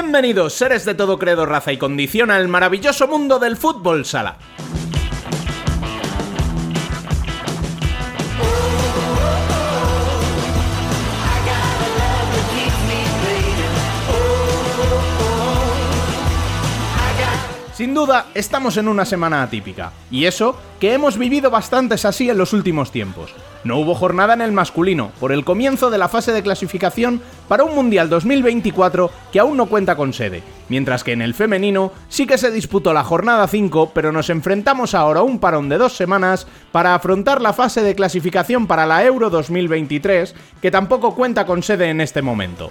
Bienvenidos, seres de todo credo, raza y condición, al maravilloso mundo del fútbol sala. Sin duda, estamos en una semana atípica, y eso que hemos vivido bastantes así en los últimos tiempos. No hubo jornada en el masculino, por el comienzo de la fase de clasificación para un Mundial 2024 que aún no cuenta con sede, mientras que en el femenino sí que se disputó la jornada 5, pero nos enfrentamos ahora a un parón de dos semanas para afrontar la fase de clasificación para la Euro 2023, que tampoco cuenta con sede en este momento.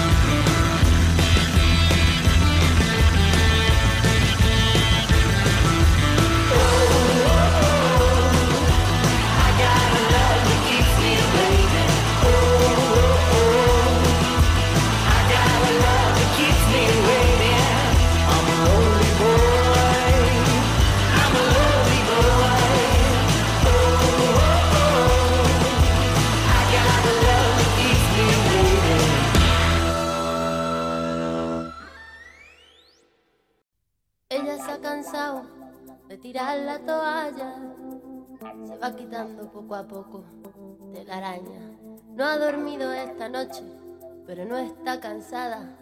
Tirar la toalla, se va quitando poco a poco de la araña. No ha dormido esta noche, pero no está cansada.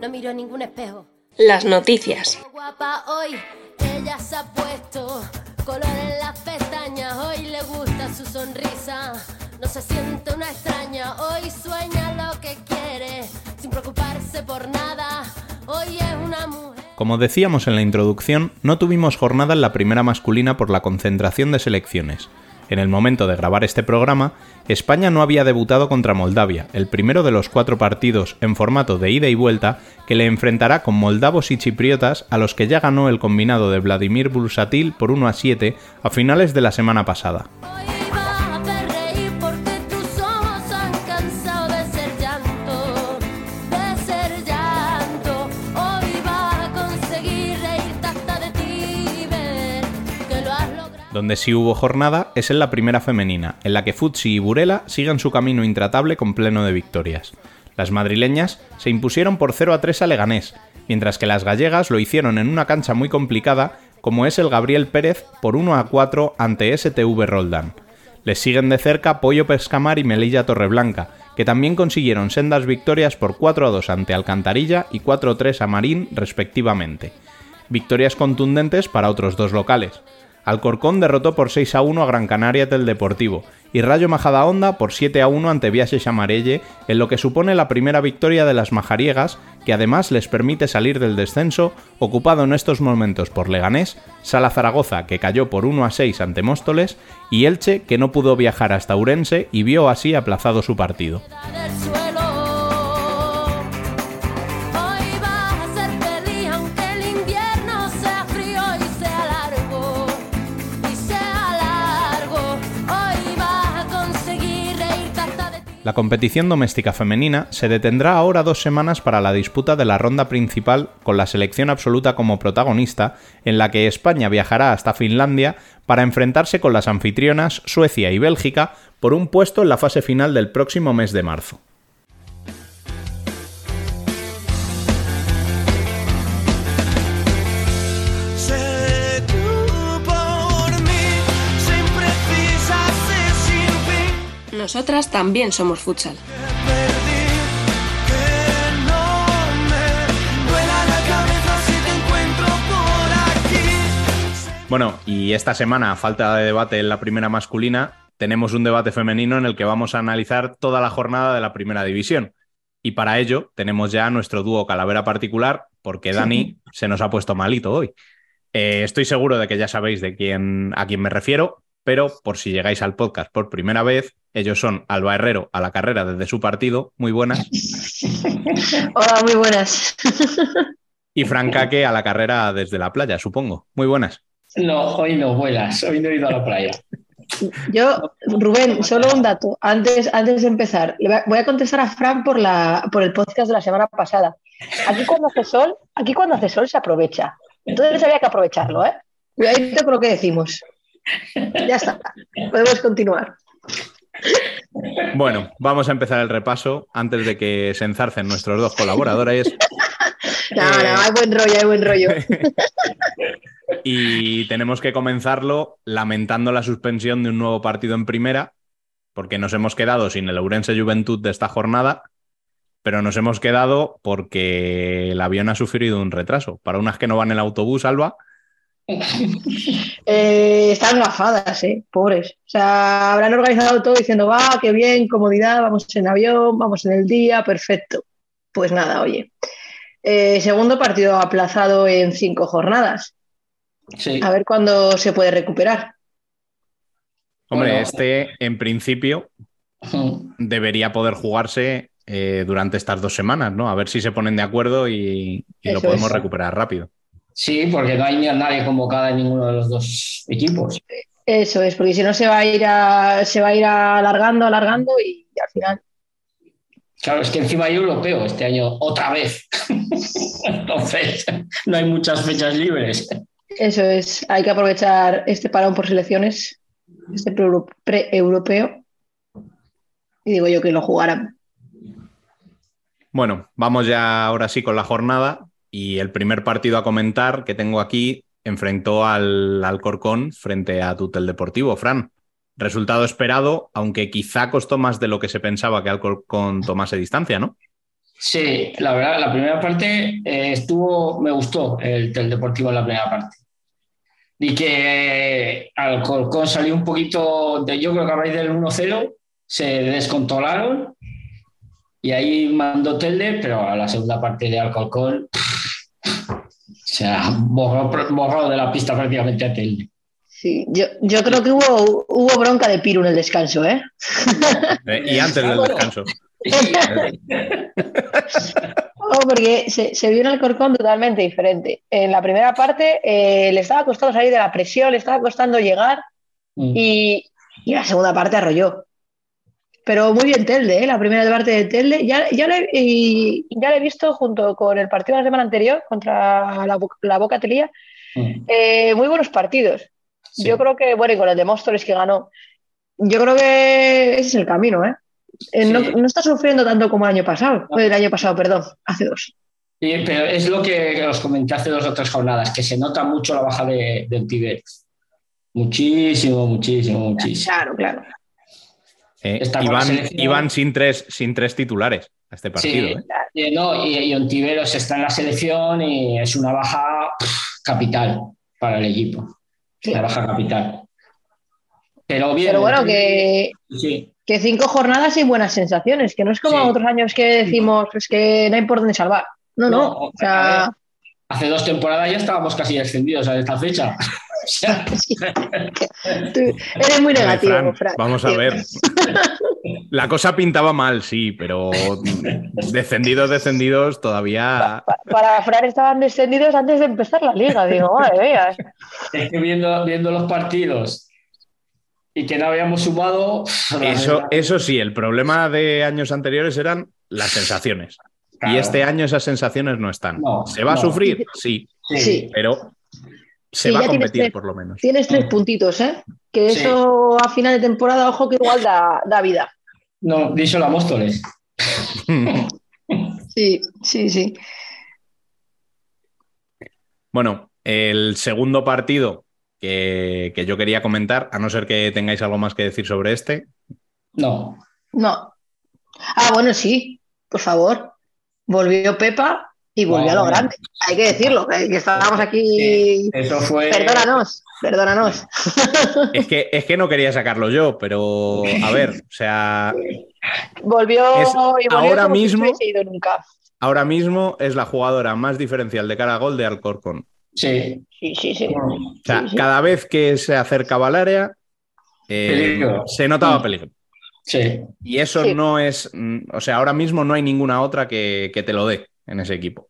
No miró ningún espejo. Las noticias. Guapa hoy, ella se ha puesto color en las pestañas. Hoy le gusta su sonrisa. No se siente una extraña. Hoy sueña lo que quiere, sin preocuparse por nada. Hoy es una mujer. Como decíamos en la introducción, no tuvimos jornada en la primera masculina por la concentración de selecciones. En el momento de grabar este programa, España no había debutado contra Moldavia, el primero de los cuatro partidos en formato de ida y vuelta que le enfrentará con moldavos y chipriotas a los que ya ganó el combinado de Vladimir Bulsatil por 1 a 7 a finales de la semana pasada. Donde sí hubo jornada es en la primera femenina, en la que Futsi y Burela siguen su camino intratable con pleno de victorias. Las madrileñas se impusieron por 0 a 3 a Leganés, mientras que las gallegas lo hicieron en una cancha muy complicada como es el Gabriel Pérez por 1 a 4 ante STV Roldán. Les siguen de cerca Pollo Pescamar y Melilla Torreblanca, que también consiguieron sendas victorias por 4 a 2 ante Alcantarilla y 4 a 3 a Marín respectivamente. Victorias contundentes para otros dos locales. Alcorcón derrotó por 6 a 1 a Gran Canaria del Deportivo y Rayo Majadahonda por 7 a 1 ante Viaje Chamarelle en lo que supone la primera victoria de las majariegas que además les permite salir del descenso ocupado en estos momentos por Leganés, Sala Zaragoza que cayó por 1 a 6 ante Móstoles y Elche que no pudo viajar hasta Urense y vio así aplazado su partido. La competición doméstica femenina se detendrá ahora dos semanas para la disputa de la ronda principal con la selección absoluta como protagonista, en la que España viajará hasta Finlandia para enfrentarse con las anfitrionas Suecia y Bélgica por un puesto en la fase final del próximo mes de marzo. Nosotras también somos futsal. Bueno, y esta semana, a falta de debate en la primera masculina, tenemos un debate femenino en el que vamos a analizar toda la jornada de la primera división. Y para ello tenemos ya nuestro dúo Calavera particular, porque Dani se nos ha puesto malito hoy. Eh, estoy seguro de que ya sabéis de quién, a quién me refiero, pero por si llegáis al podcast por primera vez, ellos son Alba Herrero a la carrera desde su partido, muy buenas, Hola, muy buenas. y Francaque a la carrera desde la playa, supongo. Muy buenas. No, hoy no vuelas, hoy no he ido a la playa. Yo, Rubén, solo un dato. Antes, antes de empezar, le voy a- voy a contestar a Fran por, la, por el podcast de la semana pasada. Aquí cuando hace sol, aquí cuando hace sol se aprovecha. Entonces había que aprovecharlo, ¿eh? Cuidadito con lo que decimos. Ya está. Podemos continuar. Bueno, vamos a empezar el repaso antes de que se enzarcen nuestros dos colaboradores. No, no, hay buen rollo, hay buen rollo. Y tenemos que comenzarlo lamentando la suspensión de un nuevo partido en primera, porque nos hemos quedado sin el Ourense Juventud de esta jornada, pero nos hemos quedado porque el avión ha sufrido un retraso. Para unas que no van en el autobús, Alba, Eh, están gafadas, ¿eh? Pobres. O sea, habrán organizado todo diciendo, va, qué bien, comodidad, vamos en avión, vamos en el día, perfecto. Pues nada, oye. Eh, segundo partido aplazado en cinco jornadas. Sí. A ver cuándo se puede recuperar. hombre, Bueno. este en principio debería poder jugarse eh, durante estas dos semanas, ¿no? A ver si se ponen de acuerdo y, y lo podemos es. recuperar rápido. Sí, porque no hay ni a nadie convocada en ninguno de los dos equipos. Eso es, porque si no se va a ir a- se va a ir alargando, alargando y, al final. Claro, es que encima hay europeo este año otra vez. Entonces, no hay muchas fechas libres. Eso es, hay que aprovechar este parón por selecciones, este pre- pre-europeo. Y digo yo que lo jugarán. Bueno, vamos ya ahora sí con la jornada y el primer partido a comentar que tengo aquí enfrentó al Alcorcón frente a Tutel Deportivo. Fran, resultado esperado, aunque quizá costó más de lo que se pensaba que Alcorcón tomase distancia, ¿no? Sí, la verdad, la primera parte eh, estuvo, me gustó el, el Deportivo en la primera parte. Y que Alcorcón salió un poquito, de, yo creo que a raíz del 1-0 se descontrolaron y ahí mandó Telde, pero a la segunda parte de Alcorcón se ha borrado, borrado de la pista prácticamente a Telde. Sí, yo, yo creo que hubo, hubo bronca de Piru en el descanso, ¿eh? Eh, y antes del descanso. Oh, porque se, se vio en Alcorcón totalmente diferente. En la primera parte eh, le estaba costando salir de la presión, le estaba costando llegar Mm. y, y la segunda parte arrolló. Pero muy bien Telde, ¿eh? la primera parte de Telde. Ya, ya, le, y ya le he visto junto con el partido de la semana anterior contra la, la Boca Telía, eh, muy buenos partidos. Sí. Yo creo que, bueno, y con el de Móstoles que ganó, yo creo que ese es el camino, ¿eh? Eh, no, Sí. no está sufriendo tanto como el año pasado, No. el año pasado, perdón, hace dos. Sí, pero es lo que os comenté hace dos o tres jornadas, que se nota mucho la baja de, del Tibet. Muchísimo, muchísimo, muchísimo. Claro, claro. Eh, selección. iban sin, tres, sin tres titulares a este partido. Sí, ¿eh? y, no, y, y Ontiveros está en la selección y es una baja pff, capital para el equipo. Sí. Una baja capital. Pero bien. Pero bueno, que, Sí, que cinco jornadas y buenas sensaciones, que no es como Sí. otros años que decimos es que no hay por dónde salvar. No, no. No, o sea, hace dos temporadas ya estábamos casi descendidos a esta fecha. Sea, tú eres muy negativo, Fran, Fran. vamos a ver. La cosa pintaba mal, sí, pero descendidos, descendidos, todavía. Pa- Para Fran estaban descendidos antes de empezar la liga, digo, madre mía. es que viendo, viendo los partidos y que no habíamos sumado. Eso, eso sí, el problema de años anteriores eran las sensaciones. claro. Y este año esas sensaciones no están. No, ¿Se va a no. Sí. Sí. pero se Sí, va a competir tres. por lo menos. Tienes tres puntitos, ¿eh? Que Sí. eso a final de temporada, ojo, que igual da, da vida. No, díselo a Móstoles. Sí, sí, sí. Bueno, el segundo partido que, que yo quería comentar, a no ser que tengáis algo más que decir sobre este, No. No. Ah, bueno, sí, por favor. Volvió Pepa y volvió a lo grande. Hay que decirlo, que, que estábamos aquí. Eso fue. Perdónanos, perdónanos. es que, es que no quería sacarlo yo, pero a ver, o sea, Volvió Es y volvió ahora mismo- no ido nunca. ahora mismo es la jugadora más diferencial de cara a gol de Alcorcón. Sí. Sí, sí, sí. O sea, Sí, sí. cada vez que se acercaba al área, eh, se notaba peligro. Sí. Y eso Sí. no es, mm, o sea, ahora mismo no hay ninguna otra que, que te lo dé en ese equipo.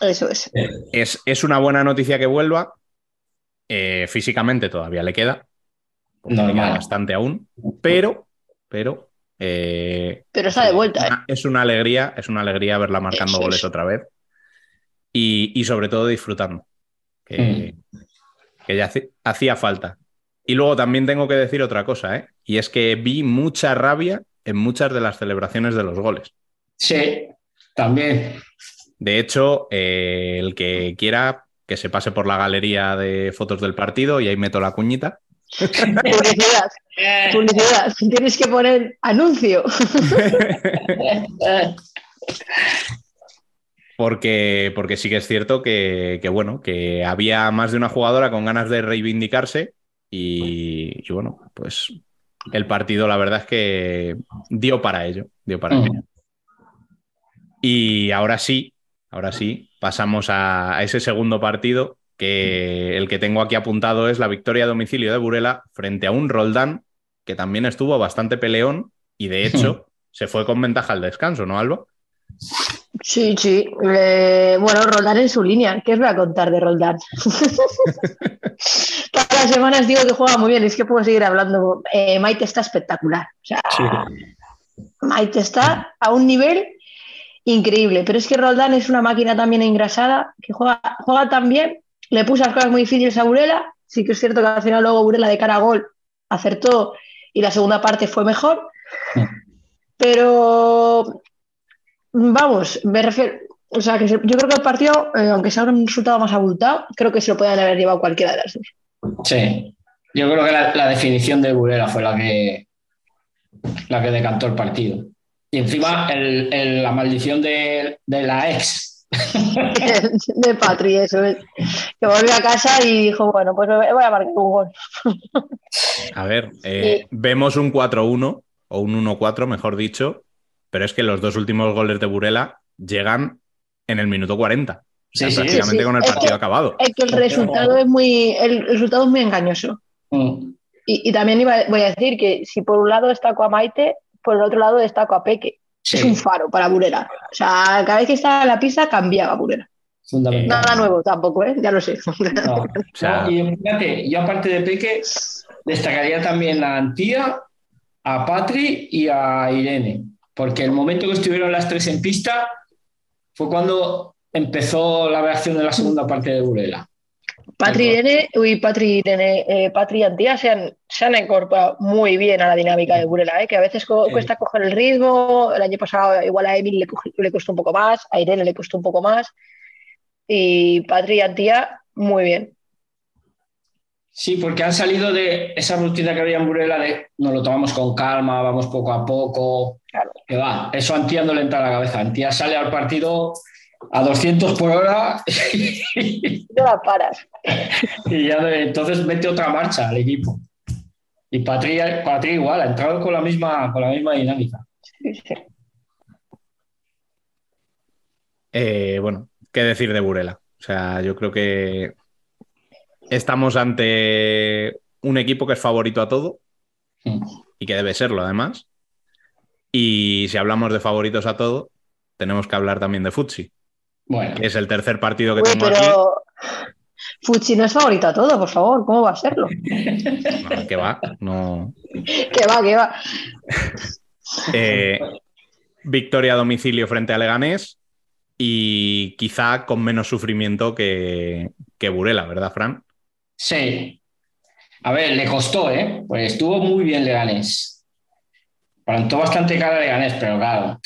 Eso es. Es, es una buena noticia que vuelva. Eh, físicamente todavía le queda. le queda bastante aún. Pero, pero. eh, Pero está de vuelta, ¿eh? una- es una alegría, es una alegría verla marcando Eso goles es. otra vez. Y, y sobre todo disfrutando. Que, que ya hace- hacía falta. Y luego también tengo que decir otra cosa, ¿eh? Y es que vi mucha rabia en muchas de las celebraciones de los goles. Sí, también. De hecho, eh, el que quiera que se pase por la galería de fotos del partido y ahí meto la cuñita. Publicidad. Publicidad. Tienes que poner anuncio. Porque, porque sí que es cierto que, que, bueno, que había más de una jugadora con ganas de reivindicarse y, y, bueno, pues el partido la verdad es que dio para ello, dio para Mm. ello. Y ahora sí, ahora sí, pasamos a, ese segundo partido que el que tengo aquí apuntado es la victoria a domicilio de Burela frente a un Roldán que también estuvo bastante peleón y de hecho se fue con ventaja al descanso, ¿no, Alba? Sí, sí. Eh, bueno, Roldán en su línea. ¿Qué os voy a contar de Roldán? Todas las semanas digo que juega muy bien. Es que puedo seguir hablando. Eh, Maite está espectacular. O sea, Maite está a un nivel increíble. Pero es que Roldán es una máquina también engrasada que juega, juega tan bien. Le puso las cosas muy difíciles a Burela. Sí que es cierto que al final luego Burela de cara a gol acertó y la segunda parte fue mejor. Pero Vamos, me refiero. O sea, que yo creo que el partido, eh, aunque sea un resultado más abultado, creo que se lo pueden haber llevado cualquiera de las dos. Sí. Yo creo que la, la definición de Burela fue la que, la que decantó el partido. Y encima el- el- la maldición de, de la ex. de Patri, eso es. Que volvió a casa y dijo, bueno, pues voy a marcar un gol. A ver, eh, vemos un 4-1 o un 1-4, mejor dicho, pero es que los dos últimos goles de Burela llegan en el minuto 40. O sea, Sí, sí. prácticamente Sí, sí. con el Es partido que- acabado. Es que el resultado es muy, el resultado es muy engañoso. Mm. Y, y también iba, voy a decir que si por un lado destaco a Maite, por el otro lado destaco a Peque. Sí, Es un faro para Burela. O sea, cada vez que estaba en la pista cambiaba Burela. fundamental. Nada nuevo tampoco, ¿eh? Ya lo sé. No, O sea- no, y fíjate, yo aparte de Peque, destacaría también a Antía, a Patri y a Irene, porque el momento que estuvieron las tres en pista fue cuando empezó la reacción de la segunda parte de Burela. Patri y Irene, uy, Patri y Irene, eh, Patri y Antía se han, se han incorporado muy bien a la dinámica de Burela, ¿eh? que a veces co- Sí. cuesta coger el ritmo. El año pasado igual a Emil le, le costó un poco más, a Irene le costó un poco más. Y Patri y Antía, muy bien. Sí, porque han salido de esa rutina que había en Burela de nos lo tomamos con calma, vamos poco a poco. Claro. Que va, eso a Antía no le entra a la cabeza. Antía sale al partido a 200 por hora No la paras. y ya de- entonces mete otra marcha al equipo. Y Patri, Patri igual, ha entrado con la misma, con la misma dinámica. Sí, sí. Eh, bueno, ¿qué decir de Burela? O sea, yo creo que estamos ante un equipo que es favorito a todo Mm. y que debe serlo además. Y si hablamos de favoritos a todo, tenemos que hablar también de Futsi, Bueno, que es el tercer partido que Uy, tengo aquí. pero Fuchi no es favorito a todo, por favor, ¿cómo va a serlo? No, que va, no. Que va, que va. Eh, victoria a domicilio frente a Leganés y quizá con menos sufrimiento que, que Burela, ¿verdad, Fran? sí. A ver, le costó, ¿eh? Pues estuvo muy bien Leganés. Plantó bastante cara Leganés, pero claro.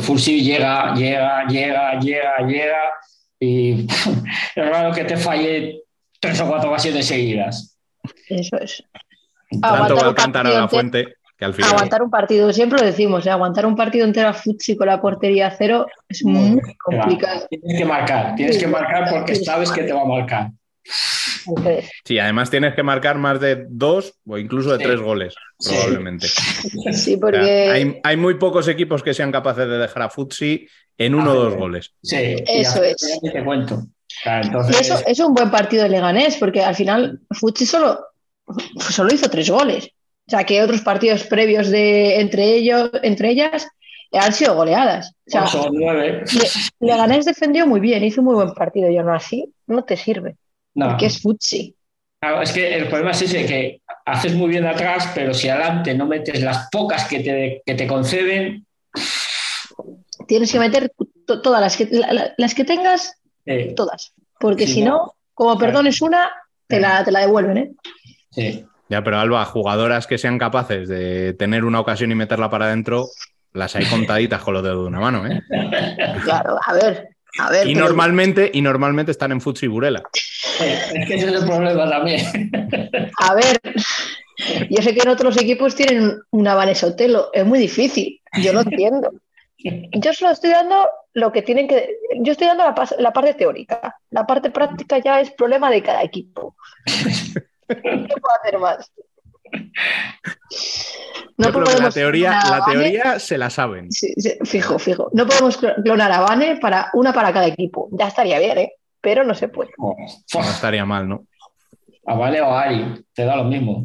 Fursi llega, llega, llega, llega, llega y es raro que te falle tres o cuatro ocasiones seguidas. Eso es. Tanto Aguantar va un a cantar a partido la fuente que al final. Aguantar un partido, siempre lo decimos, ¿eh? aguantar un partido entero a Futsi con la portería cero es muy complicado. Tienes que marcar, tienes que marcar porque sabes que te va a marcar. Entonces, Sí, además tienes que marcar más de dos o incluso de Sí. tres goles, Sí. probablemente. sí, O sea, porque hay, hay muy pocos equipos que sean capaces de dejar a Futsi en uno o Ah, dos sí. goles. Sí, Eso es. te cuento. Claro, entonces, eso es un buen partido de Leganés, porque al final Futsi solo solo hizo tres goles. O sea, que otros partidos previos de entre ellos, entre ellas, han sido goleadas. O sea, Ocho o nueve. Le- Leganés defendió muy bien, hizo un muy buen partido. Yo no así, no te sirve. No. Porque es futsi. Claro, es que el problema es ese, que haces muy bien atrás, pero si adelante no metes las pocas que te, que te conceden, Tienes que meter to- todas las que, la- la- las que tengas, eh, todas. Porque si no. no, como perdones una, te la, te la devuelven, ¿eh? sí. Ya, pero Alba, jugadoras que sean capaces de tener una ocasión y meterla para adentro, las hay contaditas con los dedos de una mano, ¿eh? Claro, a ver, a ver. Y pero- normalmente, y normalmente están en Futsi y Burela. Es que ese es el problema también. A ver, yo sé que en otros equipos tienen una Vanessa Otelo, es muy difícil, yo lo entiendo. Yo solo estoy dando lo que tienen que. Yo estoy dando la parte teórica. La parte práctica ya es problema de cada equipo. ¿Qué puedo hacer más? Creo que la podemos teoría, la teoría se la saben. Sí, sí, fijo, fijo. No podemos cl- clonar a Vane para una para cada equipo. Ya estaría bien, ¿eh? Pero no se puede. No estaría mal, ¿no? A Vale o a Ari, te da lo mismo.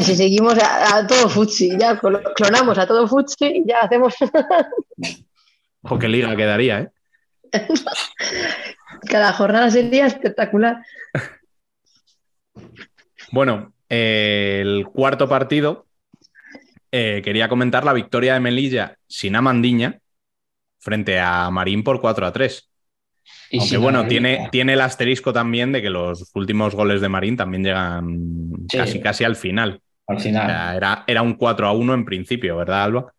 Si seguimos a, a todo Futsi, ya clo- clonamos a todo Futsi y ya hacemos. O qué liga quedaría, ¿eh? Cada jornada sería espectacular. Bueno, el cuarto partido, eh, quería comentar la victoria de Melilla sin Amandiña frente a Marín por 4 a 3. Y Aunque bueno, tiene, tiene el asterisco también de que los últimos goles de Marín también llegan Sí. casi casi al final. Al O final. sea, era, era un 4 a 1 en principio, ¿verdad, Alba?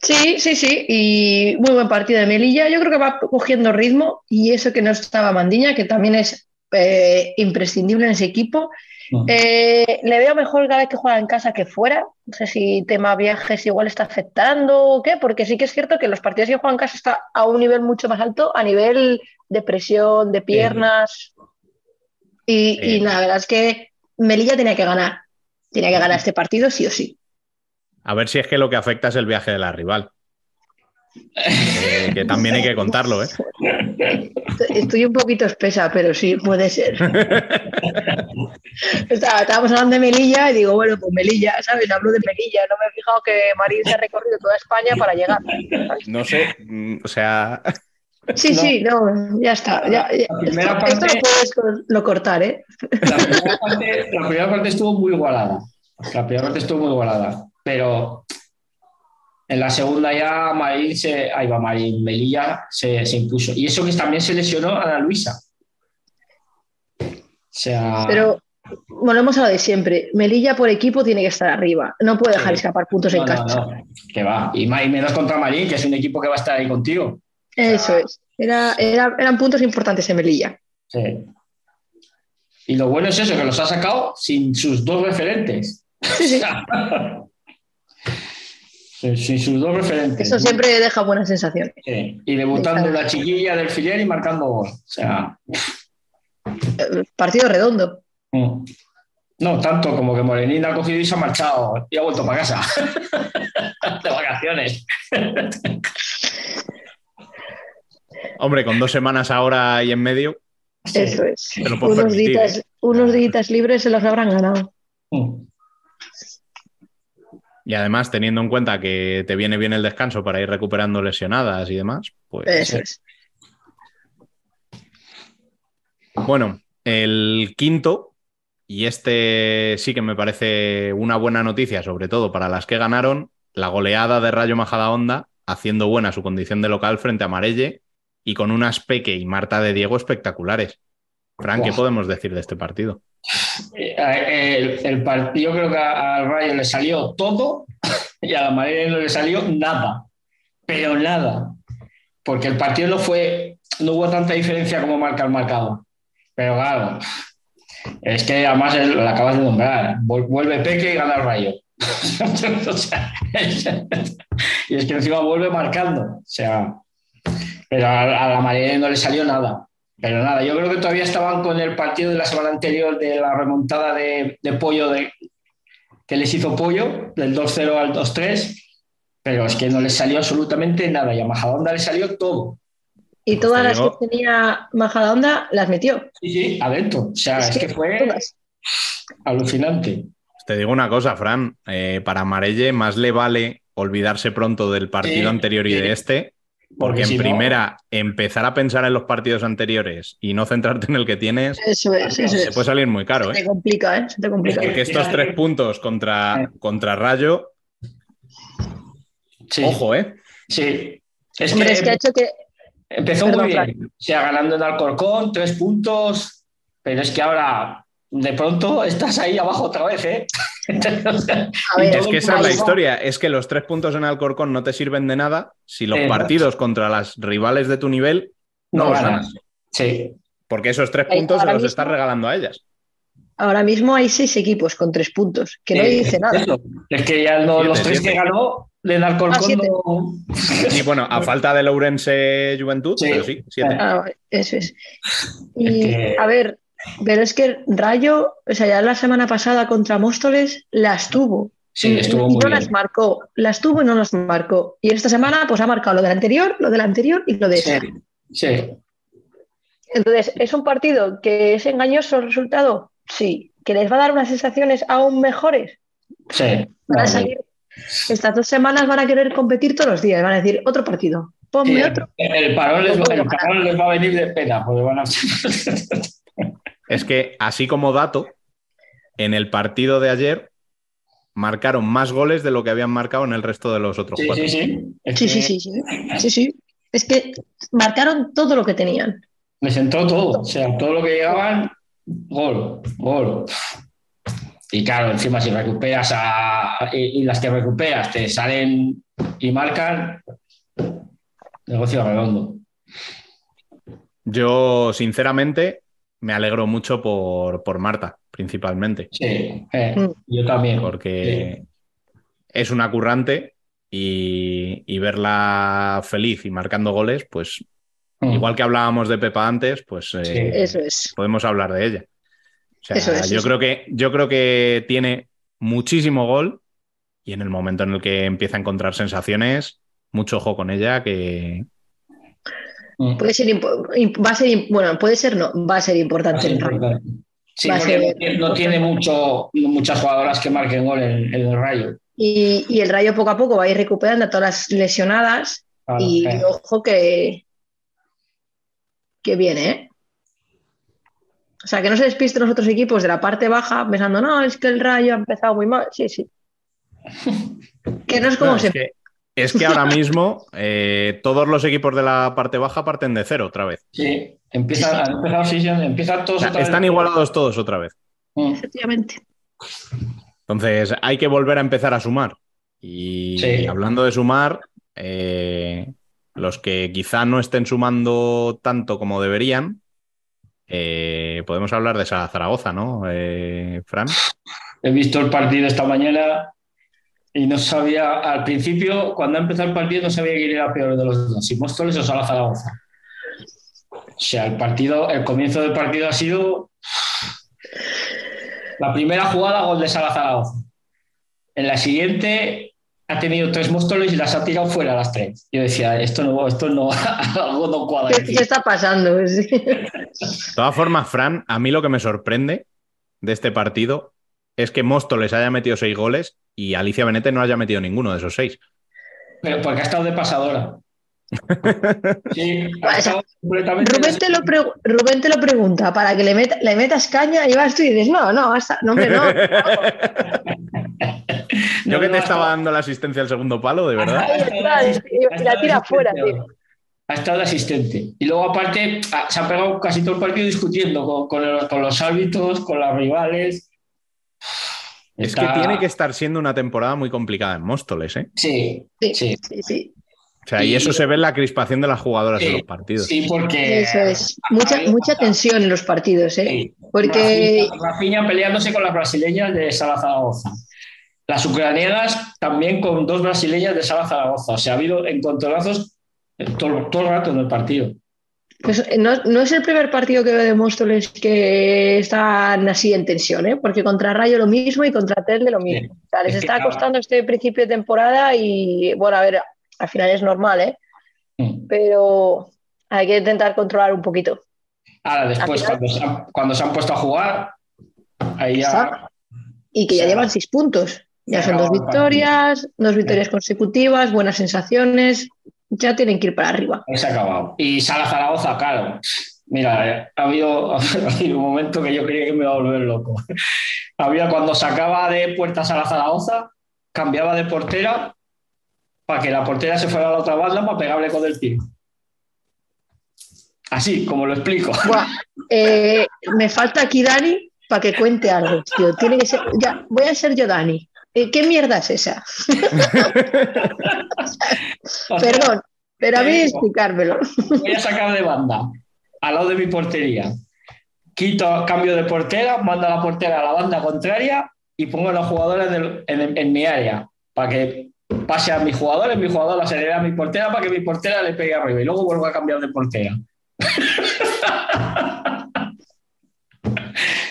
Sí, sí, sí. Y muy buen partido de Melilla. Yo creo que va cogiendo ritmo y eso que no estaba Mandiña, que también es eh, imprescindible en ese equipo. Eh, le veo mejor cada vez que juega en casa que fuera. No sé si tema viajes igual está afectando o qué, porque sí que es cierto que los partidos que juega en casa está a un nivel mucho más alto, a nivel de presión, de piernas. Y, y Sí. la verdad es que Melilla tenía que ganar. Tenía que ganar este partido sí o sí. A ver si es que lo que afecta es el viaje de la rival. Eh, que también hay que contarlo, ¿eh? Estoy un poquito espesa, pero sí, puede ser. Estábamos hablando de Melilla y digo, bueno, pues Melilla, ¿sabes? Hablo de Melilla. No me he fijado que Marín se ha recorrido toda España para llegar. No sé, mm, o sea, Sí, No. sí, no, ya está. ya- ya- La primera esto, lo puedes lo cortar, ¿eh? La primera, parte, la primera parte estuvo muy igualada. La primera parte estuvo muy igualada. Pero en la segunda ya Marín se. Ahí va Marín, Melilla se, se impuso. Y eso que también se lesionó a Ana Luisa. O sea. Pero, bueno, hemos hablado de siempre. Melilla por equipo tiene que estar arriba. No puede dejar Sí. escapar puntos no, en no, casa. no, que va. Y, más- y menos contra Marín, que es un equipo que va a estar ahí contigo. Eso es. Era, era- eran puntos importantes en Melilla. Sí. Y lo bueno es eso, que los ha sacado sin sus dos referentes. Sí, sí. sin, sin sus dos referentes. Eso siempre deja buenas sensaciones. Sí. Y debutando la chiquilla del filial y marcando gol. O sea, Eh, Partido redondo. mm. no tanto como que Morenina ha cogido y se ha marchado y ha vuelto para casa. de vacaciones. hombre, con dos semanas ahora y en medio, Sí. Eso es. Unos permitir, días, ¿eh? unos días libres se los habrán ganado. Mm. Y además teniendo en cuenta que te viene bien el descanso para ir recuperando lesionadas y demás, pues Eso es. Bueno, el quinto, y este sí que me parece una buena noticia, sobre todo para las que ganaron, la goleada de Rayo Majadahonda, haciendo buena su condición de local frente a Marelle y con unas Peque y Marta de Diego espectaculares. Fran, ¿qué Buah. podemos decir de este partido? Eh, El, el partido creo que al Rayo le salió todo y a la Marina no le salió nada, pero nada, porque el partido no fue, no hubo tanta diferencia como marca el marcado, pero claro, es que además lo acabas de nombrar, Vuel- vuelve Peque y gana el Rayo. Y es que encima vuelve marcando, o sea, pero a, la Marina no le salió nada. Pero nada, yo creo que todavía estaban con el partido de la semana anterior de la remontada de, de Pollo de, que les hizo Pollo, del 2-0 al 2-3, pero es que no les salió absolutamente nada. Y a Majadahonda le salió todo. Y todas las que tenía Majadahonda las metió. Sí, sí, adentro. O sea, es, que fue todas. Alucinante. Te digo una cosa, Fran. eh, para Marelle más le vale olvidarse pronto del partido Sí, anterior y sí. de este, porque, en si no- primera empezar a pensar en los partidos anteriores y no centrarte en el que tienes, Eso es, eso se es. puede salir muy caro, Se ¿eh? te complica, ¿eh? Se te complica. Es Porque estos tres puntos contra, contra Rayo, Sí. ojo, ¿eh? Sí. Es Hombre, que, es que ha hecho que. empezó Perdón, muy bien. O sea, ganando en Alcorcón, tres puntos. Pero es que ahora, de pronto, estás ahí abajo otra vez, ¿eh? Ver, Es que esa es la historia, es que los tres puntos en Alcorcón no te sirven de nada si los Eh, partidos contra las rivales de tu nivel no, no los ganas. ganas. Sí. Porque esos tres Ahí- puntos se los mismo- estás regalando a ellas. Ahora mismo hay seis equipos con tres puntos, que no Eh, dice nada. eso. Es que ya no- Siete, los tres siete. que ganó de Alcorcón Ah, no. Y bueno, a falta de Lourense Juventud, Sí. pero sí, siete. Ah, eso es. Y Es que- a ver, pero es que Rayo, o sea, ya la semana pasada contra Móstoles las tuvo. Sí, estuvo y muy no bien. las marcó, las tuvo y no las marcó. Y esta semana, pues ha marcado lo del anterior, lo del anterior y lo de esta. Sí, sí. Entonces, ¿es un partido que es engañoso el resultado? Sí. ¿Que les va a dar unas sensaciones aún mejores? sí. Van a Vale. salir. Estas dos semanas van a querer competir todos los días. Van a decir, otro partido. Ponme Sí, otro. el, parón les va, el parón les va a venir de pena, porque van a... Es que, así como dato, en el partido de ayer marcaron más goles de lo que habían marcado en el resto de los otros Sí, cuatro. sí, sí. Es Sí, que sí, sí, sí. Sí, sí. Es que marcaron todo lo que tenían. Les entró todo. O sea, todo lo que llegaban, gol, gol. Y claro, encima si recuperas a, y, y las que recuperas te salen y marcan, negocio redondo. Yo, sinceramente, me alegro mucho por, por Marta, principalmente, Sí, eh, Mm. yo también. porque es una currante y, y verla feliz y marcando goles, pues Mm. igual que hablábamos de Pepa antes, pues eh, Sí. Eso es. podemos hablar de ella. O sea, Eso es, yo, eso. creo que, yo creo que tiene muchísimo gol y en el momento en el que empieza a encontrar sensaciones, mucho ojo con ella, que Mm. Puede ser, va a ser, bueno, puede ser, no, va a ser importante el Rayo. Sí, Va a porque ser no tiene- mucho, muchas jugadoras que marquen gol en, en el rayo. Y, y el Rayo poco a poco va a ir recuperando a todas las lesionadas y eh. ojo que, que viene, ¿eh? O sea, que no se despisten los otros equipos de la parte baja pensando, no, es que el Rayo ha empezado muy mal. Sí, sí. Que no es como No, se... que, es que ahora mismo eh, todos los equipos de la parte baja parten de cero otra vez. Sí, empiezan, han empezado, sí, sí, empiezan O todos sea, otra vez. están igualados todos otra vez. Mm. Efectivamente. Entonces hay que volver a empezar a sumar. Y Sí. hablando de sumar, eh, los que quizá no estén sumando tanto como deberían, eh, podemos hablar de esa Zaragoza, ¿no, eh, Fran? He visto el partido esta mañana y no sabía, al principio, cuando ha empezado el partido, no sabía quién era peor de los dos, si Móstoles o Sala Zaragoza. O sea, el partido, el comienzo del partido ha sido la primera jugada, gol de Sala Zaragoza. En la siguiente ha tenido tres Móstoles y las ha tirado fuera las tres. Yo decía, esto no, esto no, algo no cuadra. ¿Qué, aquí. qué está pasando? Sí. De todas formas, Fran, a mí lo que me sorprende de este partido es que Móstoles haya metido seis goles y Alicia Benete no haya metido ninguno de esos seis. Pero porque ha estado de pasadora. Sí, ha estado completamente Rubén te, lo Rubén te lo pregunta para que le, meta- le metas caña y vas tú y dices, no, no, hasta- no, hombre, no. Yo No, que te estaba dando la asistencia al segundo palo, de verdad. Y- la tira afuera, tío. Ha estado de asistente. Y luego, aparte, se ha pegado casi todo el partido discutiendo con, con los, con los árbitros, con las rivales. Es que tiene que estar siendo una temporada muy complicada en Móstoles, ¿eh? Sí, Sí, sí. sí. O sea, y Y- eso se ve en la crispación de las jugadoras Sí, de los partidos. Sí, porque. Eso es. Mucha, mucha tensión en los partidos, ¿eh? Sí. Porque Rafinha peleándose con las brasileñas de Sala Zaragoza. Las ucranianas también con dos brasileñas de Sala Zaragoza. O sea, ha habido encontronazos todo, todo el rato en el partido. Pues, eh, no, no es el primer partido que veo de Móstoles que están así en tensión, ¿eh? Porque contra Rayo lo mismo y contra Telde lo mismo. O sea, les Es está costando este principio de temporada y, bueno, a ver, al final es normal, ¿eh? Mm. Pero hay que intentar controlar un poquito. Ahora, después, cuando se, han, cuando se han puesto a jugar, Ahí ya. Exacto. Y que ya llevan seis puntos. Ya son dos victorias, dos victorias consecutivas, buenas sensaciones. Ya tienen que ir para arriba. Se ha acabado. Y Sala Zaragoza, claro. Mira, eh, ha habido, ha habido un momento que yo creía que me iba a volver loco. Había cuando sacaba de puertas a la Zaragoza, cambiaba de portera para que la portera se fuera a la otra banda para pegarle con el pie. Así, como lo explico. Buah, eh, me falta aquí Dani para que cuente algo, tío. Tiene que ser. Ya, voy a ser yo Dani. Eh, ¿Qué mierda es esa? O sea, Perdón, pero a mí digo. explicármelo. voy a sacar de banda al lado de mi portería. Quito cambio de portera, mando a la portera a la banda contraria y pongo a los jugadores del- en, en mi área para que pase a mis jugadores, mi jugador acelera a mi portera para que mi portera le pegue arriba y luego vuelvo a cambiar de portera.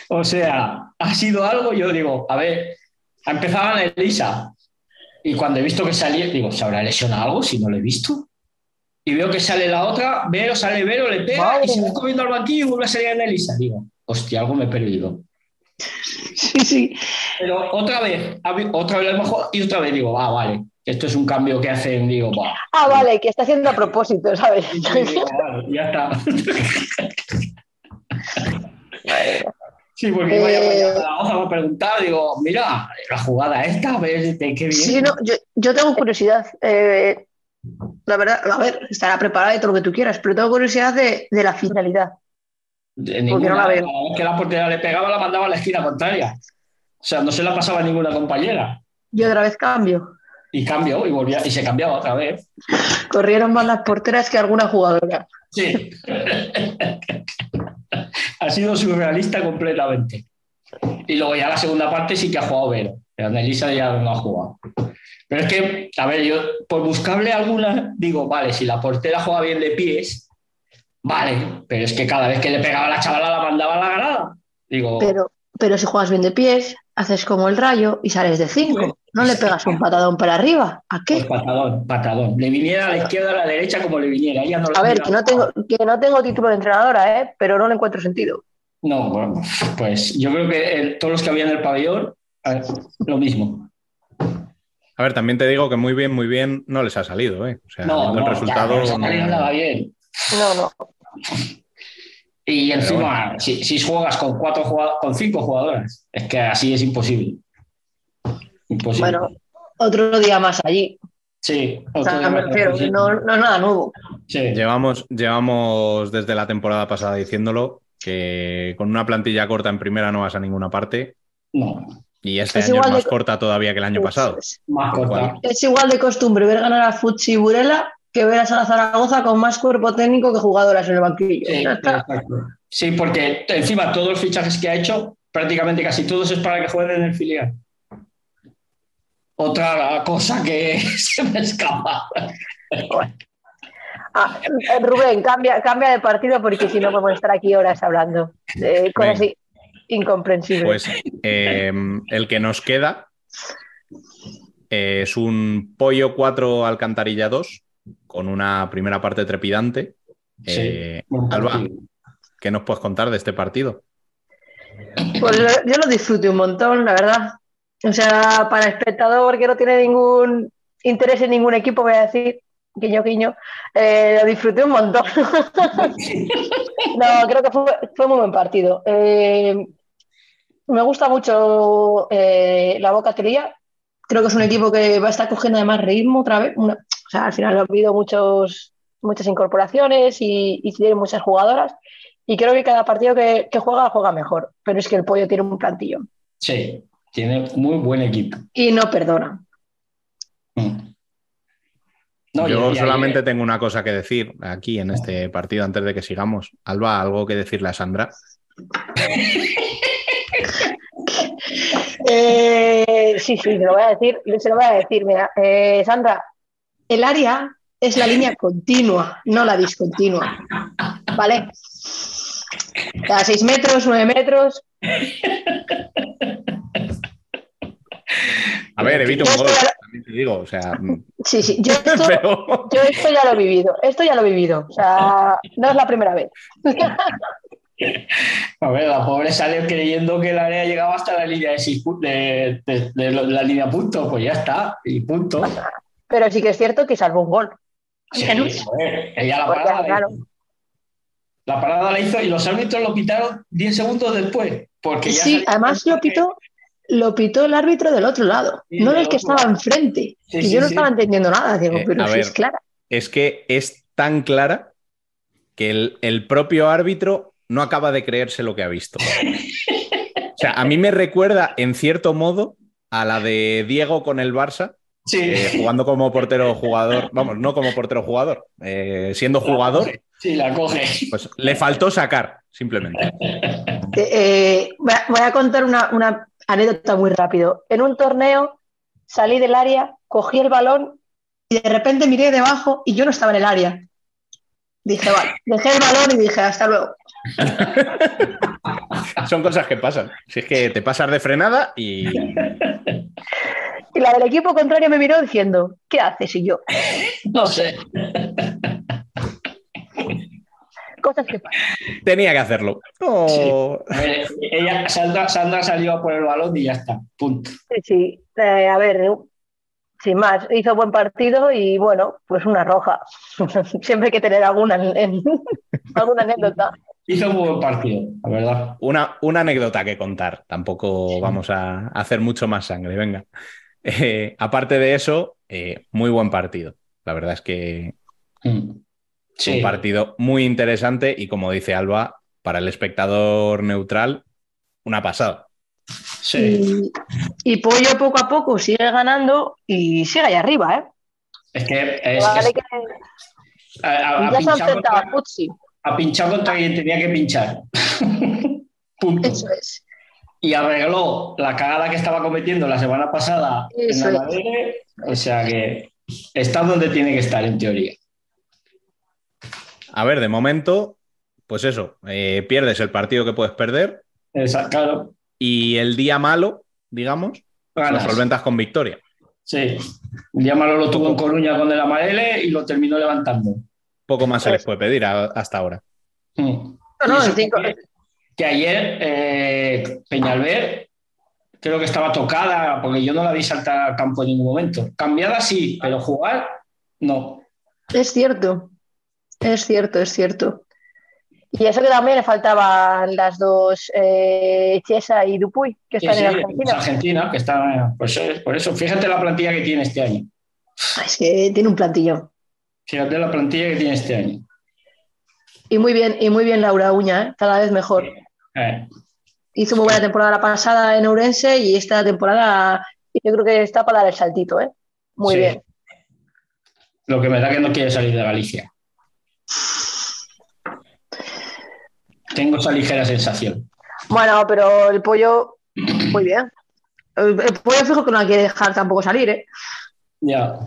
o sea, ha sido algo, yo digo, a ver, empezaban Elisa y cuando he visto que salía, digo, ¿se habrá lesionado algo si no lo he visto? y veo que sale la otra, Vero, sale Vero, le pega y se va comiendo al banquillo y vuelve a salir en Elisa. Digo, hostia, algo me he perdido. Sí, sí. Pero otra vez, otra vez lo hemos jugado y otra vez digo, ah, vale, esto es un cambio que hacen, digo, va. Ah, vale, que está haciendo a propósito, ¿sabes? ya está. Sí, porque Eh. a la hoja a preguntar, digo, mira, la jugada esta, ves, de qué bien. Sí, no, yo, yo tengo curiosidad. eh, la verdad, a ver, estará preparada y todo lo que tú quieras, pero tengo curiosidad de, de la finalidad. De porque no la veo. cada vez que la portera le pegaba, la mandaba a la esquina contraria. O sea, no se la pasaba a ninguna compañera. Yo otra vez cambio. Y cambió y volvía y se cambiaba otra vez. Corrieron más las porteras que alguna jugadora. Sí. ha sido surrealista completamente. Y luego ya la segunda parte sí que ha jugado Vero. Pero Annelisa ya no ha jugado. Pero es que, a ver, yo por buscarle alguna, digo, vale, si la portera juega bien de pies, vale, pero es que cada vez que le pegaba a la chavala la mandaba a la ganada. Digo, Pero, pero si juegas bien de pies, haces como el rayo y sales de cinco. No le pegas un patadón para arriba. ¿A pues qué? patadón, patadón. Le viniera a la izquierda, a la derecha, como le viniera. Ella no A ver, que no tengo, que no tengo título de entrenadora, ¿eh? pero no le encuentro sentido. No, bueno, pues yo creo que eh, todos los que había en el pabellón, lo mismo. A ver, también te digo que muy bien, muy bien no les ha salido, ¿eh? O sea, No, no, el resultado. ya, no, no- nada bien. No, no. Y encima, si, si juegas con cuatro con cinco jugadoras, es que así es imposible. Imposible. Bueno, otro día más allí. sí, O otro sea, día más no, no es nada nuevo. Sí. Llevamos, llevamos desde la temporada pasada diciéndolo que con una plantilla corta en primera no vas a ninguna parte No, y este Es año es más de- corta todavía que el año pasado. Es, más corta. Igual. es igual de costumbre ver ganar a Futsi y Burela que ver a Sala Zaragoza con más cuerpo técnico que jugadoras en el banquillo. Sí, porque encima todos los fichajes que ha hecho, prácticamente casi todos es para que jueguen en el filial. Otra cosa que se me escapa. Ah, eh, Rubén, cambia, cambia de partido porque si no podemos estar aquí horas hablando. de cosas incomprensibles. Pues eh, el que nos queda eh, es un pollo 4 alcantarilla 2 con una primera parte trepidante. Eh, Alba. ¿qué nos puedes contar de este partido? Pues lo- yo lo disfruté un montón, la verdad. O sea, para el espectador que no tiene ningún interés en ningún equipo, voy a decir, guiño, guiño, eh, lo disfruté un montón. no, creo que fue, fue muy buen partido. Eh, me gusta mucho eh, la boca que lía. Creo que es un equipo que va a estar cogiendo además ritmo otra vez. Una- sea, al final ha habido muchos, muchas incorporaciones y, y tienen muchas jugadoras. Y creo que cada partido que, que juega, juega mejor. Pero es que el pollo tiene un plantillo. Sí, tiene muy buen equipo. Y no perdona. Mm. No, Yo solamente tengo una cosa que decir aquí en este partido antes de que sigamos. Alba, ¿algo que decirle a Sandra? Eh, sí, sí, se lo voy a decir. Se lo voy a decir. Mira, eh, Sandra, el área es la línea continua, no la discontinua. ¿Vale? Cada seis metros, nueve metros. A ver, evito un gol, también te digo. O sea, mm, Sí, sí. Yo esto, pero yo esto ya lo he vivido. Esto ya lo he vivido. O sea, no es la primera vez. A ver, la pobre sale creyendo que el área llegaba hasta la línea de, de, de- de la línea punto, pues ya está, y punto. Pero sí que es cierto que salvó un gol. Sí, Que no- joder, ella la Porque, parada, la claro. hizo. La parada la hizo y los árbitros lo pitaron 10 segundos después. Porque ya Sí, además lo que- pitó, lo pitó el árbitro del otro lado, Sí, no del del que estaba enfrente. Sí, y sí, yo no sí. estaba entendiendo nada, digo, Eh, pero ver. es clara. Es que es tan clara que el, el propio árbitro no acaba de creerse lo que ha visto. O sea, a mí me recuerda, en cierto modo, a la de Diego con el Barça, Sí. eh, jugando como portero jugador, vamos, no como portero jugador, eh, siendo jugador, Sí, la coge. pues le faltó sacar, simplemente. Eh, voy, a, voy a contar una, una anécdota muy rápido. En un torneo salí del área, cogí el balón y de repente miré debajo y yo no estaba en el área. Dije, vale, dejé el balón y dije, hasta luego. Son cosas que pasan. Si es que te pasas de frenada y Y la del equipo contrario me miró diciendo, ¿qué haces? Y yo, No sé. cosas que pasan. tenía que hacerlo. A ver, ella, Sandra, Sandra salió a por el balón y ya está. Punto. Sí, sí. Eh, a ver, sin más, hizo buen partido y bueno, pues una roja. Siempre hay que tener alguna, en- alguna anécdota. Hizo un buen partido, la verdad. una, una anécdota que contar. Tampoco vamos a hacer mucho más sangre, venga. Eh, aparte de eso, eh, muy buen partido. La verdad es que Mm. Sí. un partido muy interesante y como dice Alba, para el espectador neutral, una pasada. sí. Y, y Pollo poco a poco sigue ganando y sigue ahí arriba, ¿eh? Es que es, Vale, es- que- a, a- a ya se ha contra, Futsi. a pinchar contra quien tenía que pinchar. Punto. Eso es. Y arregló la cagada que estaba cometiendo la semana pasada Eso en. Madrid. O sea que está donde tiene que estar, en teoría. A ver, de momento, pues eso, eh, pierdes el partido que puedes perder Esa- claro. y el día malo, digamos, lo solventas con victoria. Sí. El día malo lo tuvo en Coruña con el Amarele y lo terminó levantando. Poco más se les puede pedir a- hasta ahora. Mm. No, no, en cinco- que, ayer eh, Peñalver creo que estaba tocada, porque yo no la vi saltar al campo en ningún momento. Cambiada sí, pero jugar no. Es cierto, es cierto, es cierto. Y eso que también le faltaban las dos, eh, Chiesa y Dupuy, que Sí, están sí, en Argentina. Argentina, que está. Por eso, por eso, fíjate la plantilla que tiene este año. Es que tiene un plantillón. Fíjate la plantilla que tiene este año. Y muy bien, y muy bien Laura Uña, ¿eh? cada vez mejor. Eh, Hizo muy buena temporada la pasada en Ourense y esta temporada yo creo que está para dar el saltito, ¿eh? Muy sí. bien. Lo que me da que no quiere salir de Galicia. Tengo esa ligera sensación. Bueno, pero el pollo, muy bien. El, el pollo fijo que no la quiere dejar tampoco salir, ¿eh? Ya.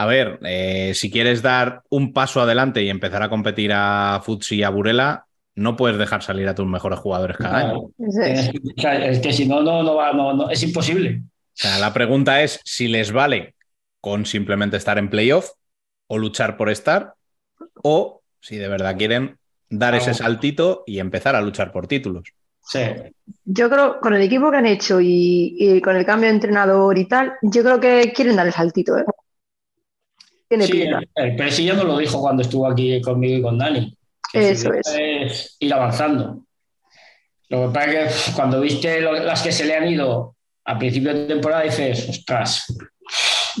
A ver, eh, si quieres dar un paso adelante y empezar a competir a Futsi y a Burela, no puedes dejar salir a tus mejores jugadores cada año. O que- o sea, Es que si no, no, no va, no, no, es imposible. sea, la pregunta es si les vale con simplemente estar en playoff o luchar por estar, o si de verdad quieren dar ese saltito y empezar a luchar por títulos. Sí. Yo creo, con el equipo que han hecho y, y con el cambio de entrenador y tal, yo creo que quieren dar el saltito, ¿eh? Tiene Sí, pinta. el, Presi lo dijo cuando estuvo aquí conmigo y con Dani. Eso es. ir avanzando. Lo que pasa es que cuando viste lo- las que se le han ido a principio de temporada dices, ostras,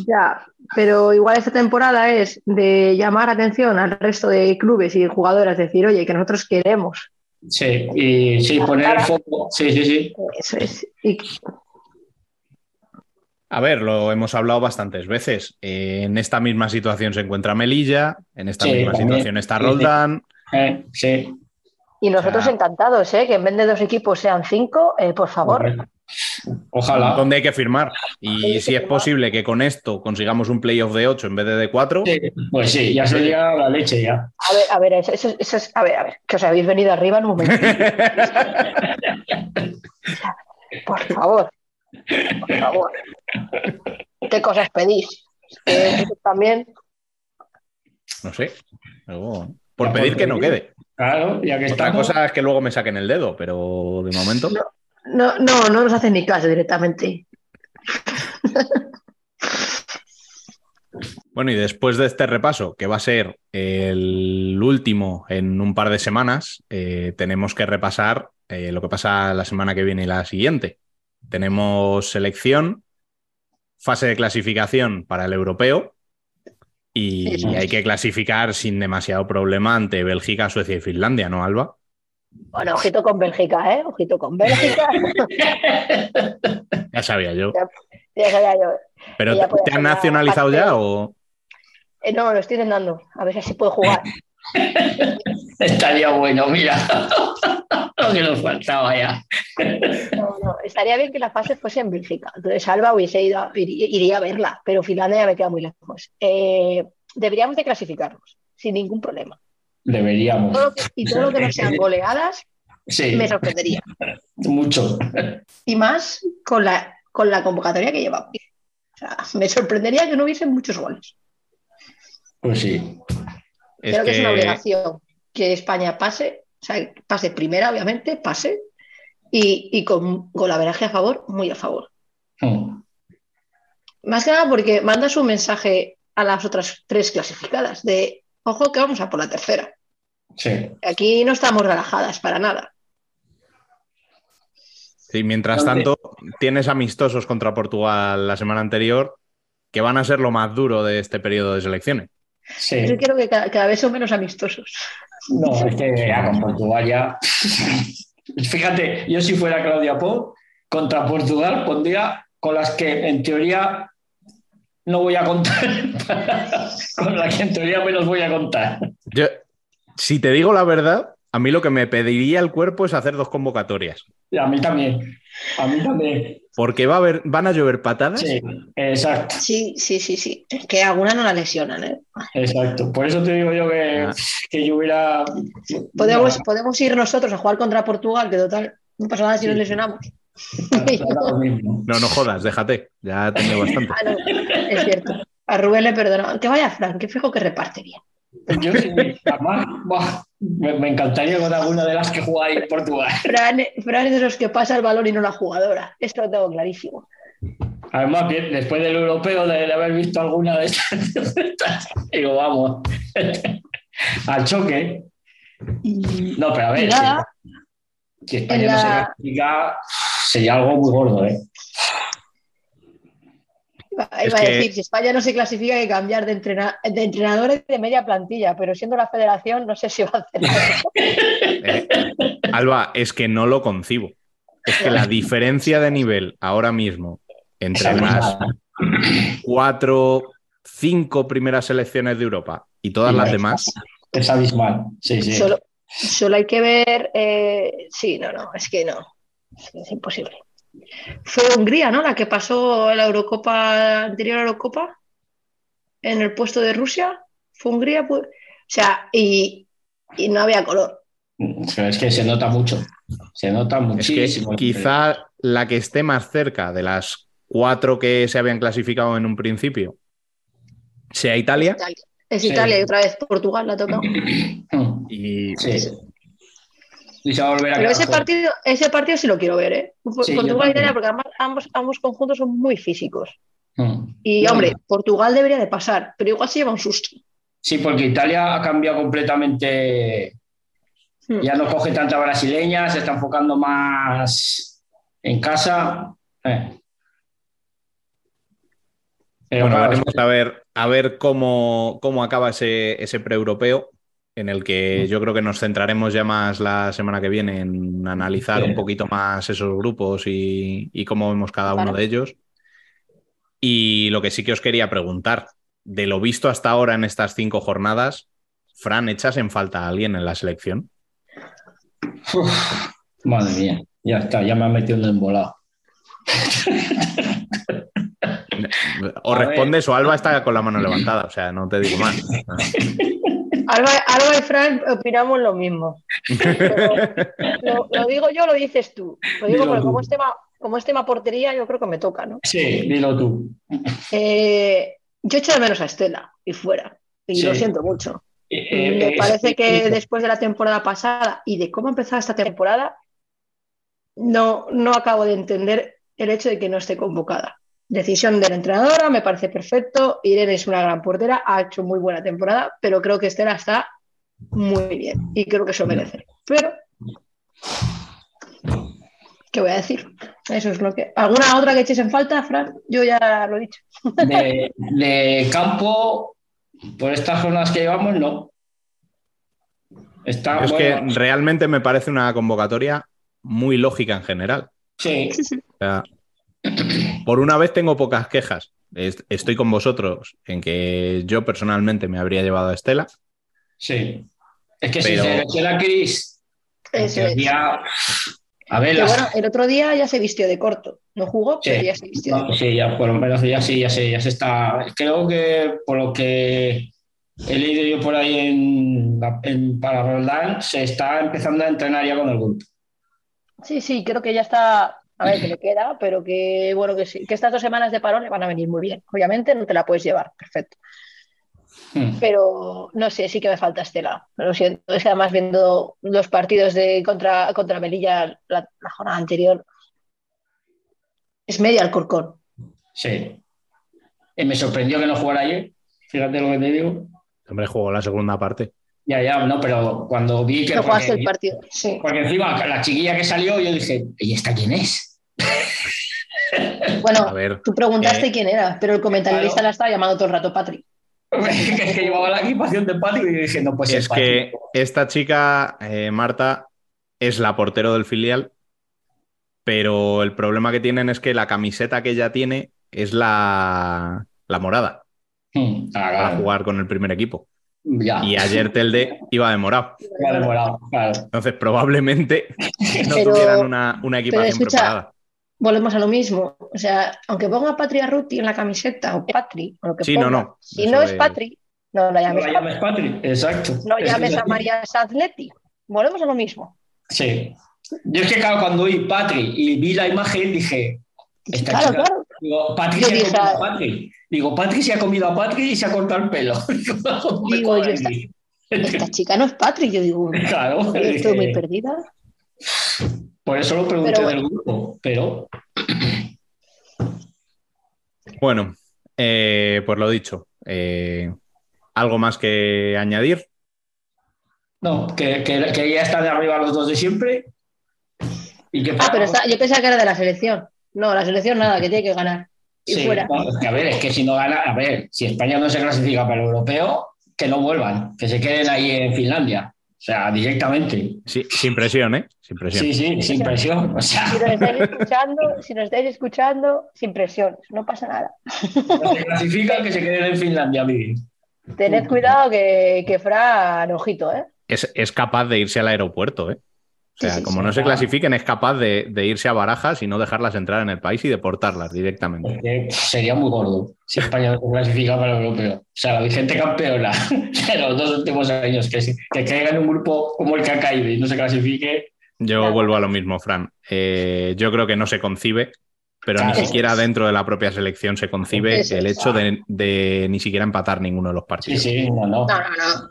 Ya, pero igual esta temporada es de llamar atención al resto de clubes y jugadoras, decir, oye, que nosotros queremos. sí, y sí, poner el foco, sí, sí, sí. Eso es. Y A ver, lo hemos hablado bastantes veces. Eh, en esta misma situación se encuentra Melilla, en esta Sí, misma también. situación está. Roldán. Eh, sí. Y nosotros O sea- encantados, ¿eh? Que en vez de dos equipos sean cinco, eh, por favor. Ojalá. donde hay que firmar. Y si es posible que con esto consigamos un playoff de 8 en vez de de 4, Sí, Pues sí, ya sería la leche ya. A ver, a ver, eso, eso- eso es, a ver, a ver, que os habéis venido arriba en un momento. Por favor. Por favor. ¿Qué cosas pedís? Que eso también. no sé. Luego, por Ya, pedir por que no quede. Claro, ya que Otra estamos. cosa es que luego me saquen el dedo, pero de momento. No, no, no nos hacen ni caso directamente. Bueno, y después de este repaso, que va a ser el último en un par de semanas, eh, tenemos que repasar eh, lo que pasa la semana que viene y la siguiente. Tenemos selección, fase de clasificación para el europeo y es. hay que clasificar sin demasiado problema ante Bélgica, Suecia y Finlandia, ¿no, Alba? Bueno, ojito con Bélgica, ¿eh? Ojito con Bélgica. Ya sabía yo. Ya sabía yo. ¿Pero te, han nacionalizado ya o...? Eh, no, lo estoy intentando. A ver si puedo jugar. Estaría bueno, mira. Lo que nos faltaba ya. No, no, estaría bien que la fase fuese en Bélgica. Entonces, Alba hubiese ido, iría, a verla, pero Finlandia ya me queda muy lejos. Eh, deberíamos de clasificarnos, sin ningún problema. Deberíamos. Todo lo que- y todo lo que no sean goleadas Sí, me sorprendería. mucho. Y más con la, con la convocatoria que llevamos. O sea, me sorprendería que no hubiesen muchos goles. Pues sí. Es Creo que... es una obligación que España pase, o sea, pase primera, obviamente, pase, y, y con golaveraje a favor, muy a favor. Mm. Más que nada porque mandas un mensaje a las otras tres clasificadas de, ojo que vamos a por la tercera. Sí. Aquí no estamos relajadas para nada. Sí, mientras ¿Dónde? tanto, tienes amistosos contra Portugal la semana anterior que van a ser lo más duro de este periodo de selecciones. Sí. Yo creo que cada, cada vez son menos amistosos. No, es que ya con Portugal ya. Fíjate, yo si fuera Claudia Po, contra Portugal pondría con las que en teoría no voy a contar, con las que en teoría menos voy a contar. Yo, si te digo la verdad, a mí lo que me pediría el cuerpo es hacer dos convocatorias. Y a mí también, a mí también. Porque va a haber, van a llover patadas. Sí, exacto, Sí, sí, sí, sí. Es que algunas no la lesionan, ¿eh? exacto. Por eso te digo yo que, Ah. que yo hubiera... Podemos, podemos ir nosotros a jugar contra Portugal, que total, no pasa nada si nos lesionamos. No, no jodas, déjate. Ya he tenido bastante. Ah, no, es cierto. A Rubén le perdonó. Que vaya Frank, que fijo que reparte bien. Yo sí, además, me, me encantaría con alguna de las que jugáis en Portugal. Fran, Fran es de los que pasa el balón y no la jugadora. Esto lo tengo clarísimo. Además, bien, después del europeo, de, de haber visto alguna de estas, digo, vamos, al choque. No, pero a ver, si, si España no se la- clasifica, sería algo muy gordo, ¿eh? Iba, a que- decir, si España no se clasifica hay que cambiar de, entrena- de entrenadores de media plantilla, pero siendo la federación no sé si va a hacer eso. Eh, Alba, es que no lo concibo. Es que la diferencia de nivel ahora mismo entre las cuatro, cinco primeras selecciones de Europa y todas las demás, Es abismal, sí, sí. Solo, solo hay que ver. eh, sí, no, no, es que no. Que es imposible. Fue Hungría, ¿no? La que pasó la Eurocopa, anterior Eurocopa, en el puesto de Rusia. Fue Hungría, pues. O sea, y, y no había color. Pero es que se nota mucho, se nota es que muchísimo. quizá la que esté más cerca de las cuatro que se habían clasificado en un principio sea Italia. Italia. Es Sí. Italia y otra vez Portugal la ha tocado. Mm, Y Sí. Y se va a volver a Pero ese partido, ese partido sí lo quiero ver, ¿eh? Sí, Portugal y Italia, porque además ambos, ambos conjuntos son muy físicos. Mm. Y, No, hombre, Portugal debería de pasar, pero igual se lleva un susto. Sí, porque Italia ha cambiado completamente. Hmm. Ya no coge tanta brasileña, se está enfocando más en casa. Eh. Pero bueno, claro, veremos a ver, a ver cómo, cómo acaba ese, ese pre-europeo, en el que yo creo que nos centraremos ya más la semana que viene en analizar un poquito más esos grupos y, y cómo vemos cada uno de ellos. Y lo que sí que os quería preguntar, de lo visto hasta ahora en estas cinco jornadas, Fran, ¿echas en falta a alguien en la selección? madre mía, ya está, ya me han metido en el embolado. O respondes o Alba está con la mano levantada, o sea, no te digo más. Alba, Alba y Fran opinamos lo mismo. Pero lo, lo digo yo, lo dices tú. Lo digo Dilo porque tú. como es, tema, como es tema portería, yo creo que me toca, ¿no? Sí, dilo tú. Eh, yo echo de menos a Estela y fuera. Y Sí. lo siento mucho. Eh, Me eh, parece es- que después de la temporada pasada y de cómo ha empezado esta temporada, no, no acabo de entender el hecho de que no esté convocada. Decisión de la entrenadora, me parece perfecto. Irene es una gran portera, ha hecho muy buena temporada, pero creo que Estela está muy bien y creo que eso merece. Pero, ¿qué voy a decir? Eso es lo que. ¿Alguna otra que eches en falta, Fran? Yo ya lo he dicho. de, de campo, por estas jornadas que llevamos, no. Está es bueno, que realmente me parece una convocatoria muy lógica en general. sí, O sea, por una vez tengo pocas quejas. Es- Estoy con vosotros en que yo personalmente me habría llevado a Estela. sí. Es que Pero- si se Eso el es. día- a ver, bueno, el otro día ya se vistió de corto. No jugó, pero Sí. ya se vistió de No, corto. sí, ya por lo menos ya sí, ya se, ya se está. Creo que por lo que he leído yo por ahí en, en- para Roldán, se está empezando a entrenar ya con el grupo. Sí, sí, creo que ya está. A ver, que le queda, pero que bueno, que sí, que estas dos semanas de parón le van a venir muy bien. Obviamente no te la puedes llevar, perfecto. Hmm. Pero no sé, sí que me falta Estela. Lo siento. Es que además viendo los partidos de contra, contra Melilla la, la jornada anterior, es medio Alcorcón. Sí. Eh, me sorprendió que no jugara ayer. Fíjate lo que te digo. Hombre, jugó la segunda parte. Ya, ya, no, pero cuando vi que. No jugaste porque, el partido. Sí. porque encima la chiquilla que salió, yo dije, ¿y esta quién es? Bueno, A ver, tú preguntaste eh, quién era, pero el comentarista claro. la estaba llamando todo el rato Patri. que es que llevaba la equipación de Patrick y dije, no, pues es que esta chica, eh, Marta, es la portero del filial, pero el problema que tienen es que la camiseta que ella tiene es la, la morada Hmm, ah, para claro. jugar con el primer equipo. Ya. Y ayer Telde iba de morado. Claro. Entonces, probablemente no Pero- tuvieran una, una equipación escucha, preparada. Volvemos a lo mismo. O sea, aunque ponga Patri Ruti en la camiseta o Patri, o lo que Sí, ponga, no, no. si Eso no es Patri, no la No llames la Patri. llames Patrick, exacto. No llames es a. María Sanzletti. Volvemos a lo mismo. Sí. Yo es que, claro, cuando vi Patrick y vi la imagen, dije, esta Claro, chica- claro. Digo, Patrick Yo se ha comido ah. a Patrick. Digo, Patrick se ha comido a Patrick y se ha cortado el pelo. Digo, no yo, esta-. Esta chica no es Patri. Yo digo, Claro, estoy muy perdida. Por eso lo pregunté Pero del grupo, pero Bueno, eh, pues lo dicho. eh, ¿Algo más que añadir? no, que, que, que ya están de arriba los dos de siempre. Y que Ah, pero está, yo pensaba que era de la selección. No, la selección nada, que tiene que ganar. Y Sí, fuera. no, es que a ver, es que si no gana, a ver, si España no se clasifica para el europeo, que no vuelvan, que se queden ahí en Finlandia. O sea, directamente. Sí, sin presión, ¿eh? Sin presión. Sí, sí, sin presión. O sea, Si nos estáis escuchando, si nos estáis escuchando, sin presiones, no pasa nada. no se clasifican, que se queden en Finlandia a vivir. Tened cuidado que, que Fran, ojito, ¿eh? Es, es capaz de irse al aeropuerto, ¿eh? O sea, Sí, sí, como sí, no se claro. clasifiquen, es capaz de, de irse a barajas y no dejarlas entrar en el país y deportarlas directamente. Porque sería muy gordo si España no se clasifica para el europeo. O sea, la vigente campeona de los dos últimos años, que, caiga en un grupo como el que ha caído y no se clasifique. Yo Claro. vuelvo a lo mismo, Fran. Eh, yo creo que no se concibe, pero ni siquiera dentro de la propia selección se concibe el hecho de, de ni siquiera empatar ninguno de los Sí, partidos. sí, no, no. No, no, no.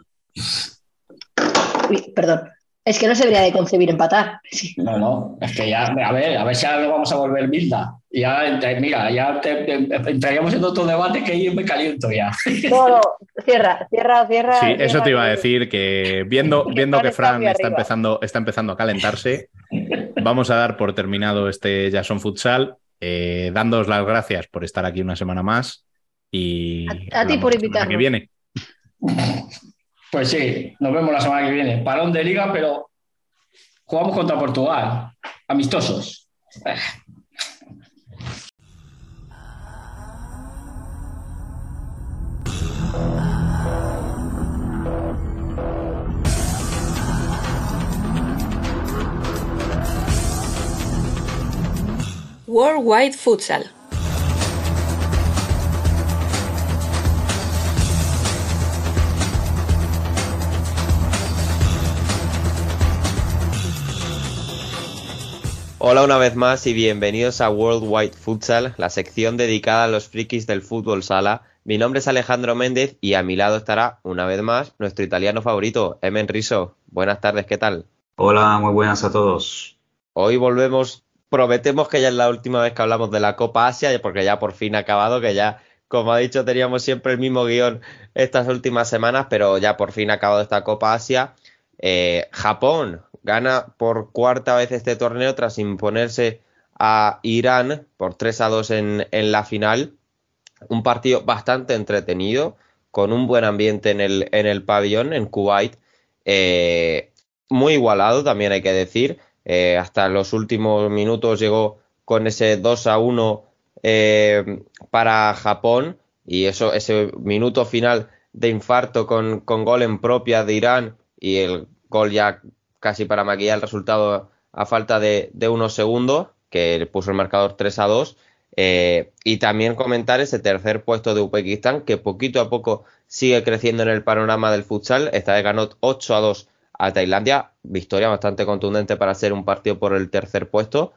Uy, perdón. Es que no se debería de concebir empatar. Sí. No, no, es que ya, a ver, a ver si ahora lo vamos a volver Milda. Ya, mira, ya te- te- entraríamos en otro debate que yo me caliento ya. No, no, cierra, cierra, cierra. Sí, eso te iba a decir que viendo, Que viendo Fran que está Fran está arriba. empezando, está empezando a calentarse, vamos a dar por terminado este Jason Futsal, eh, dándoos las gracias por estar aquí una semana más y A- a ti por semana que viene. Pues sí, nos vemos la semana que viene. Parón de liga, pero jugamos contra Portugal. Amistosos. Worldwide Futsal. Hola una vez más y bienvenidos a Worldwide Futsal, la sección dedicada a los frikis del fútbol sala. Mi nombre es Alejandro Méndez y a mi lado estará, una vez más, nuestro italiano favorito, Emen Riso. Buenas tardes, ¿qué tal? Hola, muy buenas a todos. Hoy volvemos, prometemos que ya es la última vez que hablamos de la Copa Asia, porque ya por fin ha acabado, que ya, como ha dicho, teníamos siempre el mismo guion estas últimas semanas, pero ya por fin ha acabado esta Copa Asia. Eh, Japón gana por cuarta vez este torneo tras imponerse a Irán por 3 a 2 en, en la final. Un partido bastante entretenido, con un buen ambiente en el, en el pabellón, en Kuwait. Eh, muy igualado, también hay que decir. Eh, hasta los últimos minutos llegó con ese 2 a 1 eh, para Japón. Y eso, ese minuto final de infarto con, con gol en propia de Irán y el gol ya casi para maquillar el resultado a falta de, unos segundos, que puso el marcador 3 a 2. Eh, y también comentar ese tercer puesto de Uzbekistán, que poquito a poco sigue creciendo en el panorama del futsal. Esta vez ganó 8 a 2 a Tailandia. Victoria bastante contundente para ser un partido por el tercer puesto.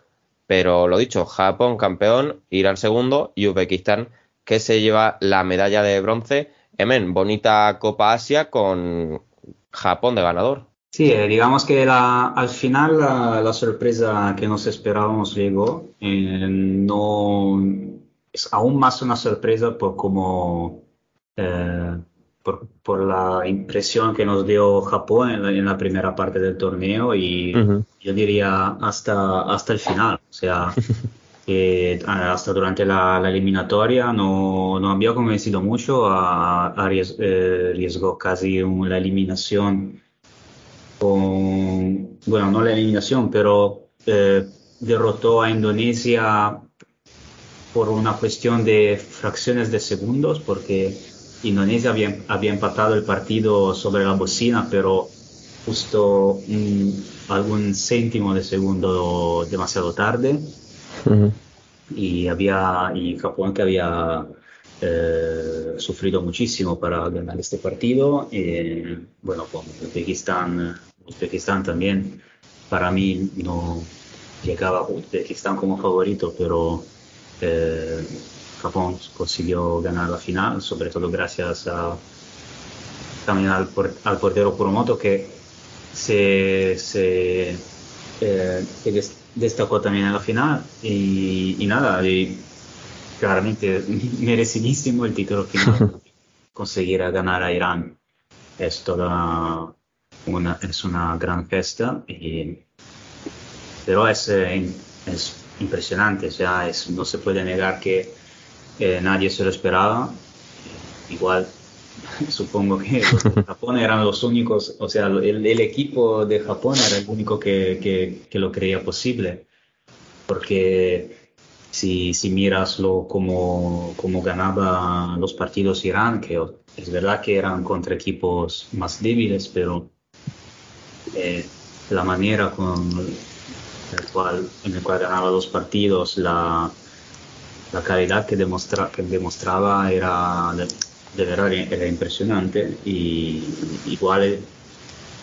Pero lo dicho, Japón campeón, Irán segundo y Uzbekistán que se lleva la medalla de bronce. Emen, bonita Copa Asia con Japón de ganador. Sí, eh, digamos que la- al final la, la sorpresa que nos esperábamos llegó. Eh, no es aún más una sorpresa por cómo, eh, por, por la impresión que nos dio Japón en la, en la primera parte del torneo y Ujú. yo diría hasta, hasta el final. O sea, que ah, hasta durante la, eliminatoria no, no había convencido mucho, a, a arries- eh, arriesgó casi un- la eliminación con, bueno, no la eliminación, pero eh, derrotó a Indonesia por una cuestión de fracciones de segundos, porque Indonesia había, había empatado el partido sobre la bocina, pero justo mm, algún céntimo de segundo demasiado tarde. Y había y Japón que había eh, sufrido muchísimo para ganar este partido eh, bueno con Uzbekistán Uzbekistán también para mí no llegaba Uzbekistán como favorito pero eh, Japón consiguió ganar la final sobre todo gracias a también al, al portero Kuromoto que se, se eh, que des- destacó también en la final y, y nada, y claramente merecidísimo el título final, conseguir ganar a Irán. Es toda una, es una gran gesta, y- pero es, eh, es impresionante, o sea, es- no se puede negar que eh, nadie se lo esperaba, igual supongo que Japón eran los únicos, o sea, el, el equipo de Japón era el único que, que- que lo creía posible, porque si, si miras lo, como, como ganaba los partidos Irán, que es verdad que eran contra equipos más débiles, pero eh, la manera con el cual, en el cual ganaba los partidos, la, la calidad que, demostra, que demostraba era de, de verdad era impresionante y igual,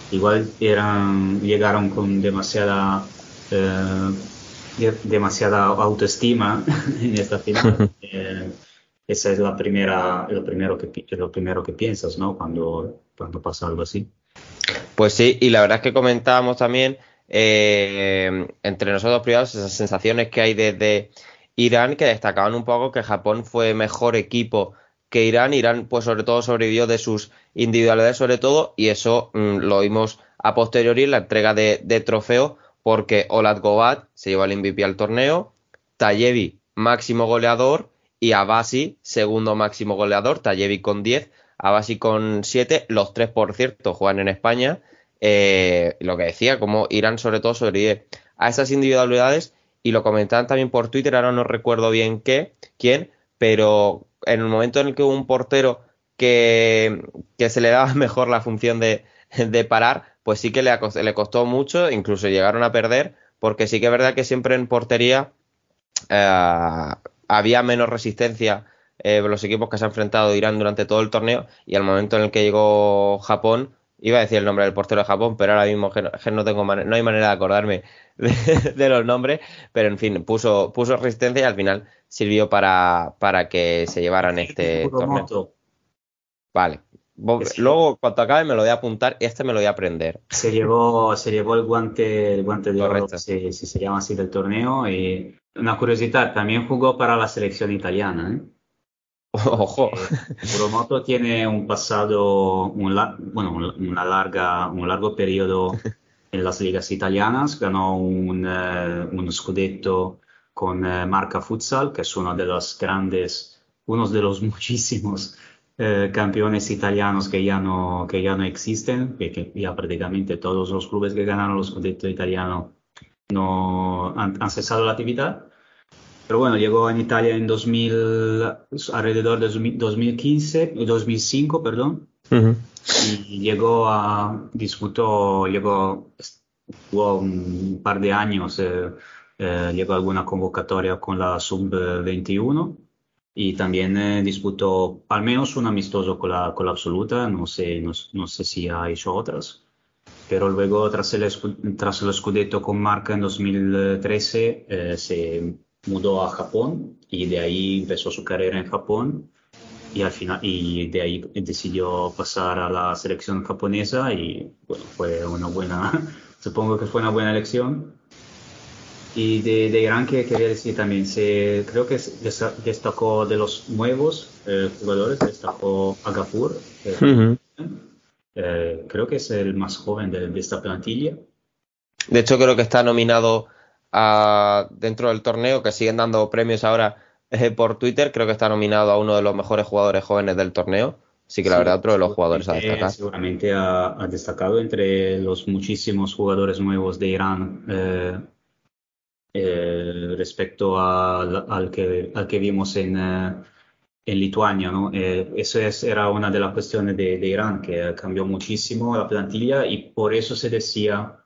igual eran, llegaron con demasiada eh, de- demasiada autoestima en esta final. Eh, esa es la primera, lo primero que, lo primero que piensas, ¿no? Cuando, cuando pasa algo así. Pues sí, y la verdad es que comentábamos también eh, entre nosotros privados esas sensaciones que hay desde Irán que destacaban un poco que Japón fue mejor equipo que Irán. Irán, pues sobre todo sobrevivió de sus individualidades, sobre todo, y eso mm, lo vimos a posteriori en la entrega de, trofeo, porque Olat Gobat se llevó el MVP al torneo, Tayevi, máximo goleador, y Abasi, segundo máximo goleador, Tayevi con 10, Abasi con 7, los tres, por cierto, juegan en España. Eh, lo que decía, como Irán sobre todo sobrevive a esas individualidades y lo comentaban también por Twitter, ahora no recuerdo bien qué, quién, pero en el momento en el que hubo un portero que, que se le daba mejor la función de, de parar, pues sí que le, le costó mucho, incluso llegaron a perder, porque sí que es verdad que siempre en portería eh, había menos resistencia eh, los equipos que se han enfrentado Irán durante todo el torneo y al momento en el que llegó Japón, Iba a decir el nombre del portero de Japón, pero ahora mismo que no, que no tengo no hay manera de acordarme de, de los nombres. Pero en fin, puso, puso resistencia y al final sirvió para, para que se llevaran este torneo. Kuromoto Vale. Luego, cuando acabe, me lo voy a apuntar y este me lo voy a aprender. se llevó, se llevó el guante, el guante de oro, si, si se llama así del torneo. Y una curiosidad, también jugó para la selección italiana. ¿eh? Ojo. Kuromoto tiene un pasado, un la- bueno, un- una larga, un largo periodo en las ligas italianas. Ganó un, eh, un scudetto con eh, Marca Futsal, que es uno de los grandes, uno de los muchísimos eh, campeones italianos que ya no, que ya no existen, que, que ya prácticamente todos los clubes que ganaron los scudetto italiano no han, han cesado la actividad. Pero bueno, llegó en Italia en 2000, alrededor de 2000 2015, 2005, perdón, Ujú. y llegó a, disputó, llegó, jugó un par de años, eh, eh, llegó a alguna convocatoria con la sub-21 y también eh, disputó al menos un amistoso con la, con la absoluta, no sé, no, no sé si ha hecho otras. Pero luego, tras el, tras el Scudetto con Marca en 2013, eh, se mudó a Japón y de ahí empezó su carrera en Japón y al final y de ahí decidió pasar a la selección japonesa y bueno, fue una buena, supongo que fue una buena elección. Y de, de Irán que quería decir también, se, creo que destacó de los nuevos eh, jugadores, destacó Agapur, que Ujú. eh, creo que es el más joven de, de esta plantilla. De hecho, creo que está nominado a, dentro del torneo, que siguen dando premios ahora eh, por Twitter. Creo que está nominado a uno de los mejores jugadores jóvenes del torneo. Así que la Sí, verdad, otro de los jugadores a destacar. Seguramente ha, ha destacado entre los muchísimos jugadores nuevos de Irán eh, eh, respecto al, al que, al que vimos en, eh, en Lituania, ¿no? Eh, eso es, era una de las cuestiones de, de Irán, que cambió muchísimo la plantilla y por eso se decía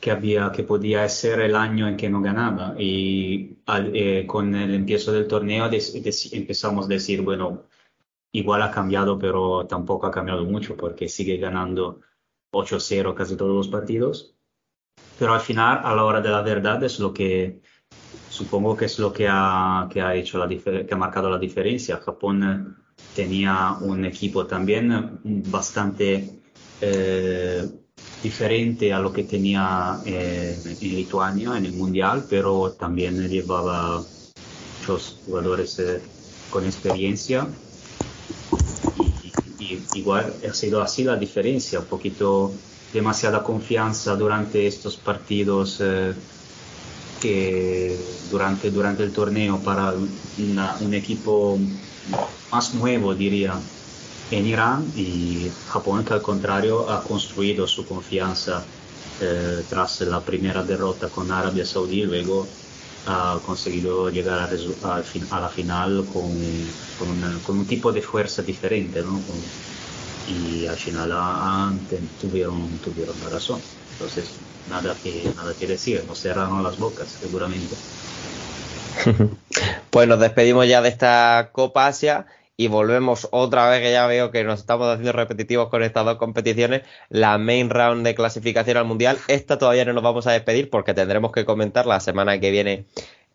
que había, que podía ser el año en que no ganaba. Y al- eh, con el empiezo del torneo des- des- empezamos a decir, bueno, igual ha cambiado, pero tampoco ha cambiado mucho porque sigue ganando 8-0 casi todos los partidos. Pero al final, a la hora de la verdad, es lo que supongo que es lo que ha, que ha hecho la que ha marcado la diferencia. Japón eh, tenía un equipo también bastante eh, diferente a lo que tenía eh, en Lituania en el Mundial, pero también llevaba muchos jugadores eh, con experiencia. Y, y- igual ha sido así la diferencia, un poquito demasiada confianza durante estos partidos eh, que durante, durante el torneo para una- un equipo más nuevo, diría, en Irán y Japón que al contrario ha construido su confianza eh, tras la primera derrota con Arabia Saudí, luego ha conseguido llegar fin- a la final con, con, una- con un tipo de fuerza diferente, ¿no? Con- y al final te- tuvieron, tuvieron la razón. Entonces, nada que, nada que decir, nos cerraron las bocas, seguramente. Pues nos despedimos ya de esta Copa Asia y volvemos otra vez, que ya veo que nos estamos haciendo repetitivos con estas dos competiciones, la main round de clasificación al Mundial. Esta todavía no nos vamos a despedir porque tendremos que comentar la semana que viene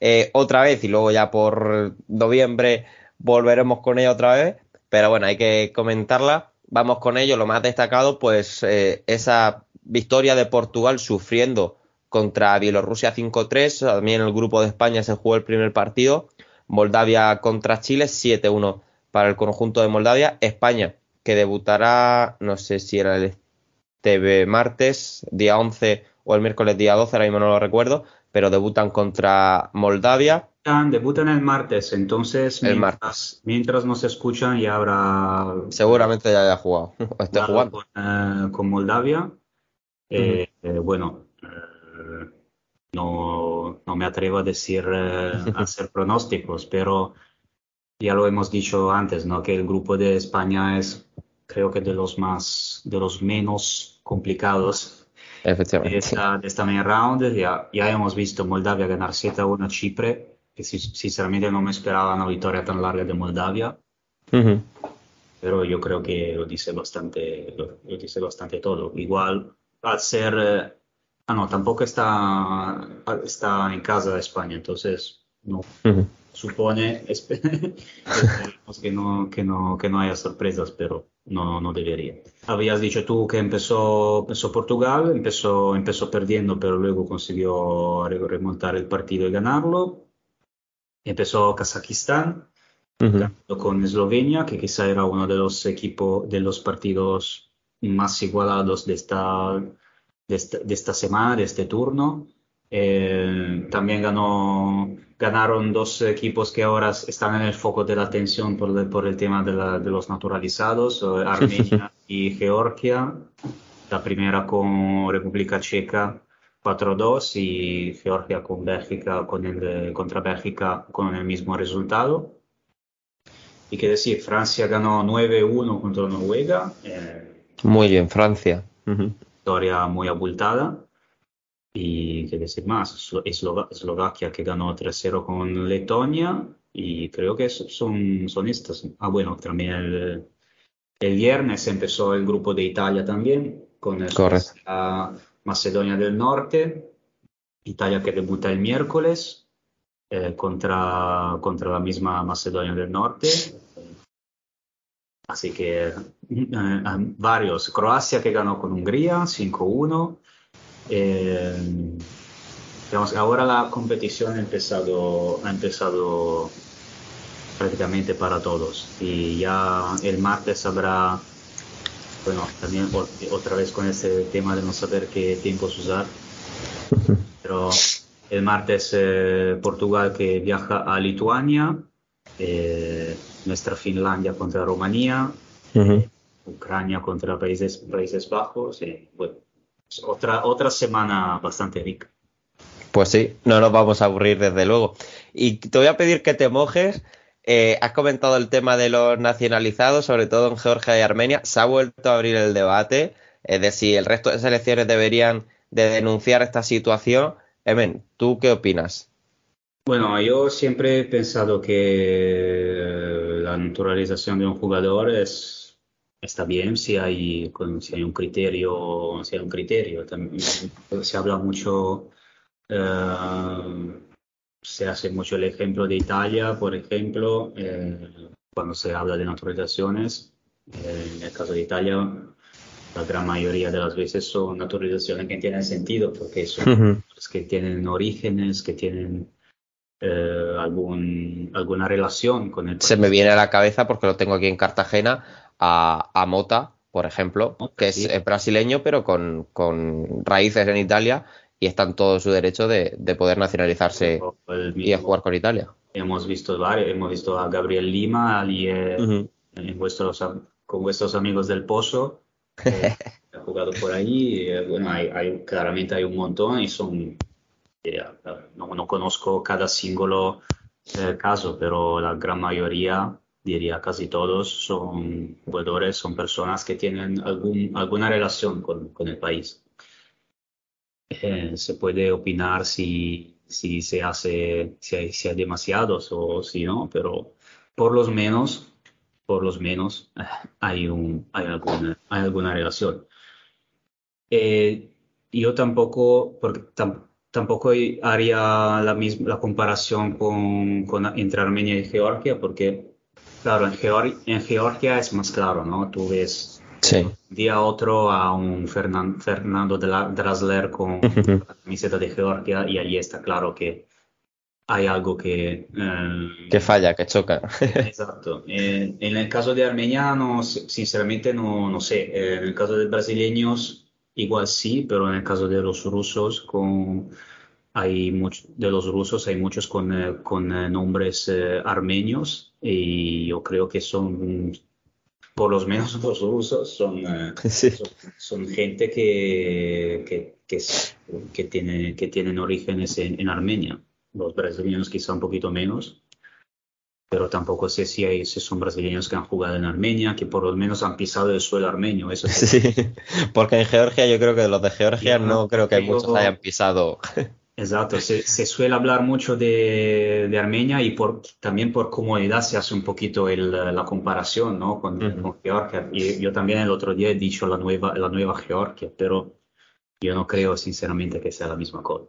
eh, otra vez y luego ya por noviembre volveremos con ella otra vez. Pero bueno, hay que comentarla. Vamos con ello. Lo más destacado, pues eh, esa victoria de Portugal sufriendo contra Bielorrusia 5-3. También el grupo de España se jugó el primer partido. Moldavia contra Chile 7-1 para el conjunto de Moldavia. España que debutará, no sé si era el este martes, día 11 o el miércoles día 12, ahora mismo no lo recuerdo, pero debutan contra Moldavia. Debutan, debutan el martes, entonces El mientras, mientras nos escuchan ya habrá Seguramente ya haya jugado. o esté jugando. con, eh, con Moldavia. Eh, eh, bueno, eh, no, no me atrevo a decir, eh, a hacer pronósticos, pero ya lo hemos dicho antes, ¿no? Que el grupo de España es, creo que de los más, de los menos complicados de Efectivamente. esta, de esta main round. Ya, ya hemos visto Moldavia ganar 7-1 a Chipre, que si- sinceramente no me esperaba una victoria tan larga de Moldavia. Ujú. pero yo creo que lo dice bastante, lo, lo dice bastante todo. Igual al ser, eh, ah no, tampoco está, está en casa de España, entonces no Ujú. Supone espe- esperemos que no, que no, que no haya sorpresas, pero no, no debería. Habías dicho tú que empezó, empezó Portugal, empezó, empezó perdiendo, pero luego consiguió re- remontar el partido y ganarlo. Empezó Kazajistán, Ujú. ganando con Eslovenia, que quizá era uno de los equipos, de los partidos más igualados de esta, de esta, de esta semana, de este turno. Eh, también ganó, ganaron dos equipos que ahora están en el foco de la atención por, el- por el tema de, la- de los naturalizados, eh, Armenia y Georgia. La primera con República Checa 4-2 y Georgia con Bélgica, con el, contra Bélgica con el mismo resultado. Y que decir, Francia ganó 9-1 contra Noruega, eh, Muy bien, Francia. Ujú. victoria muy abultada. Y qué decir más, Eslo- Eslova- Eslovaquia que ganó 3-0 con Letonia. Y creo que son, son estas. Ah, bueno, también el, el viernes empezó el grupo de Italia también, con el Macedonia del Norte. Italia que debuta el miércoles eh, contra, contra la misma Macedonia del Norte. Así que eh, eh, varios. Croacia que ganó con Hungría 5-1. Eh, digamos, ahora la competición ha empezado, ha empezado prácticamente para todos. Y ya el martes habrá, bueno, también otra vez con ese tema de no saber qué tiempos usar. Pero el martes eh, Portugal que viaja a Lituania, eh, nuestra Finlandia contra Rumanía. Ucrania contra Países, Países Bajos. bueno, otra, otra semana bastante rica. Pues sí, no nos vamos a aburrir desde luego. Y te voy a pedir que te mojes. Eh, has comentado el tema de los nacionalizados, sobre todo en Georgia y Armenia. Se ha vuelto a abrir el debate eh, de si el resto de selecciones deberían de denunciar esta situación. Emen, ¿tú qué opinas? Bueno, yo siempre he pensado que la naturalización de un jugador es, está bien si hay, si hay un criterio, si hay un criterio. También se habla mucho, eh, se hace mucho el ejemplo de Italia, por ejemplo, eh, cuando se habla de naturalizaciones. Eh, en el caso de Italia, la gran mayoría de las veces son naturalizaciones que tienen sentido, porque son Ujú. que tienen orígenes, que tienen eh, algún, alguna relación con el Se me viene a la cabeza porque lo tengo aquí en Cartagena a, a Mota, por ejemplo, que es, eh, brasileño pero con, con raíces en Italia y está en todo su derecho de, de poder nacionalizarse El y a jugar con Italia. Hemos visto varios, hemos visto a Gabriel Lima y, eh, Ujú. en vuestros, con vuestros amigos del Pozo. eh, ha jugado por ahí. eh, bueno, hay, hay- claramente hay un montón y son, eh, no, no conozco cada símbolo eh, caso, pero la gran mayoría, diría casi todos, son jugadores, son personas que tienen algún, alguna relación con, con el país. Eh, se puede opinar si, si se hace, si hay, si hay demasiados o si no, pero por lo menos, por lo menos eh, hay un, hay alguna, hay alguna relación. Eh, yo tampoco, porque tam- tampoco haría la misma, la comparación con, con- entre Armenia y Georgia, porque, claro, en, Geor- en Georgia es más claro, ¿no? Tú ves Sí. día a otro a un Fernan- Fernando Drasler con la camiseta de Georgia y allí está claro que hay algo que... eh, Que falla, que choca. Exacto. Eh, en el caso de Armenia, no, si- sinceramente no, no sé. Eh, en el caso de brasileños, igual sí, pero en el caso de los rusos, con, hay much- de los rusos hay muchos con, eh, con eh, nombres eh, armenios y yo creo que son, por lo menos los rusos, son, Sí. son, son gente que, que, que, que, tiene, que tienen orígenes en, en Armenia. Los brasileños quizá un poquito menos, pero tampoco sé si, hay, si son brasileños que han jugado en Armenia, que por lo menos han pisado el suelo armenio. Eso sí. Sí, porque en Georgia yo creo que los de Georgia Yo no creo que digo- muchos hayan pisado. Exacto, se, se suele hablar mucho de, de Armenia y por, también por comodidad se hace un poquito el, la comparación, ¿no? con, Georgia. Y yo también el otro día he dicho la nueva, la nueva Georgia, pero yo no creo sinceramente que sea la misma cosa.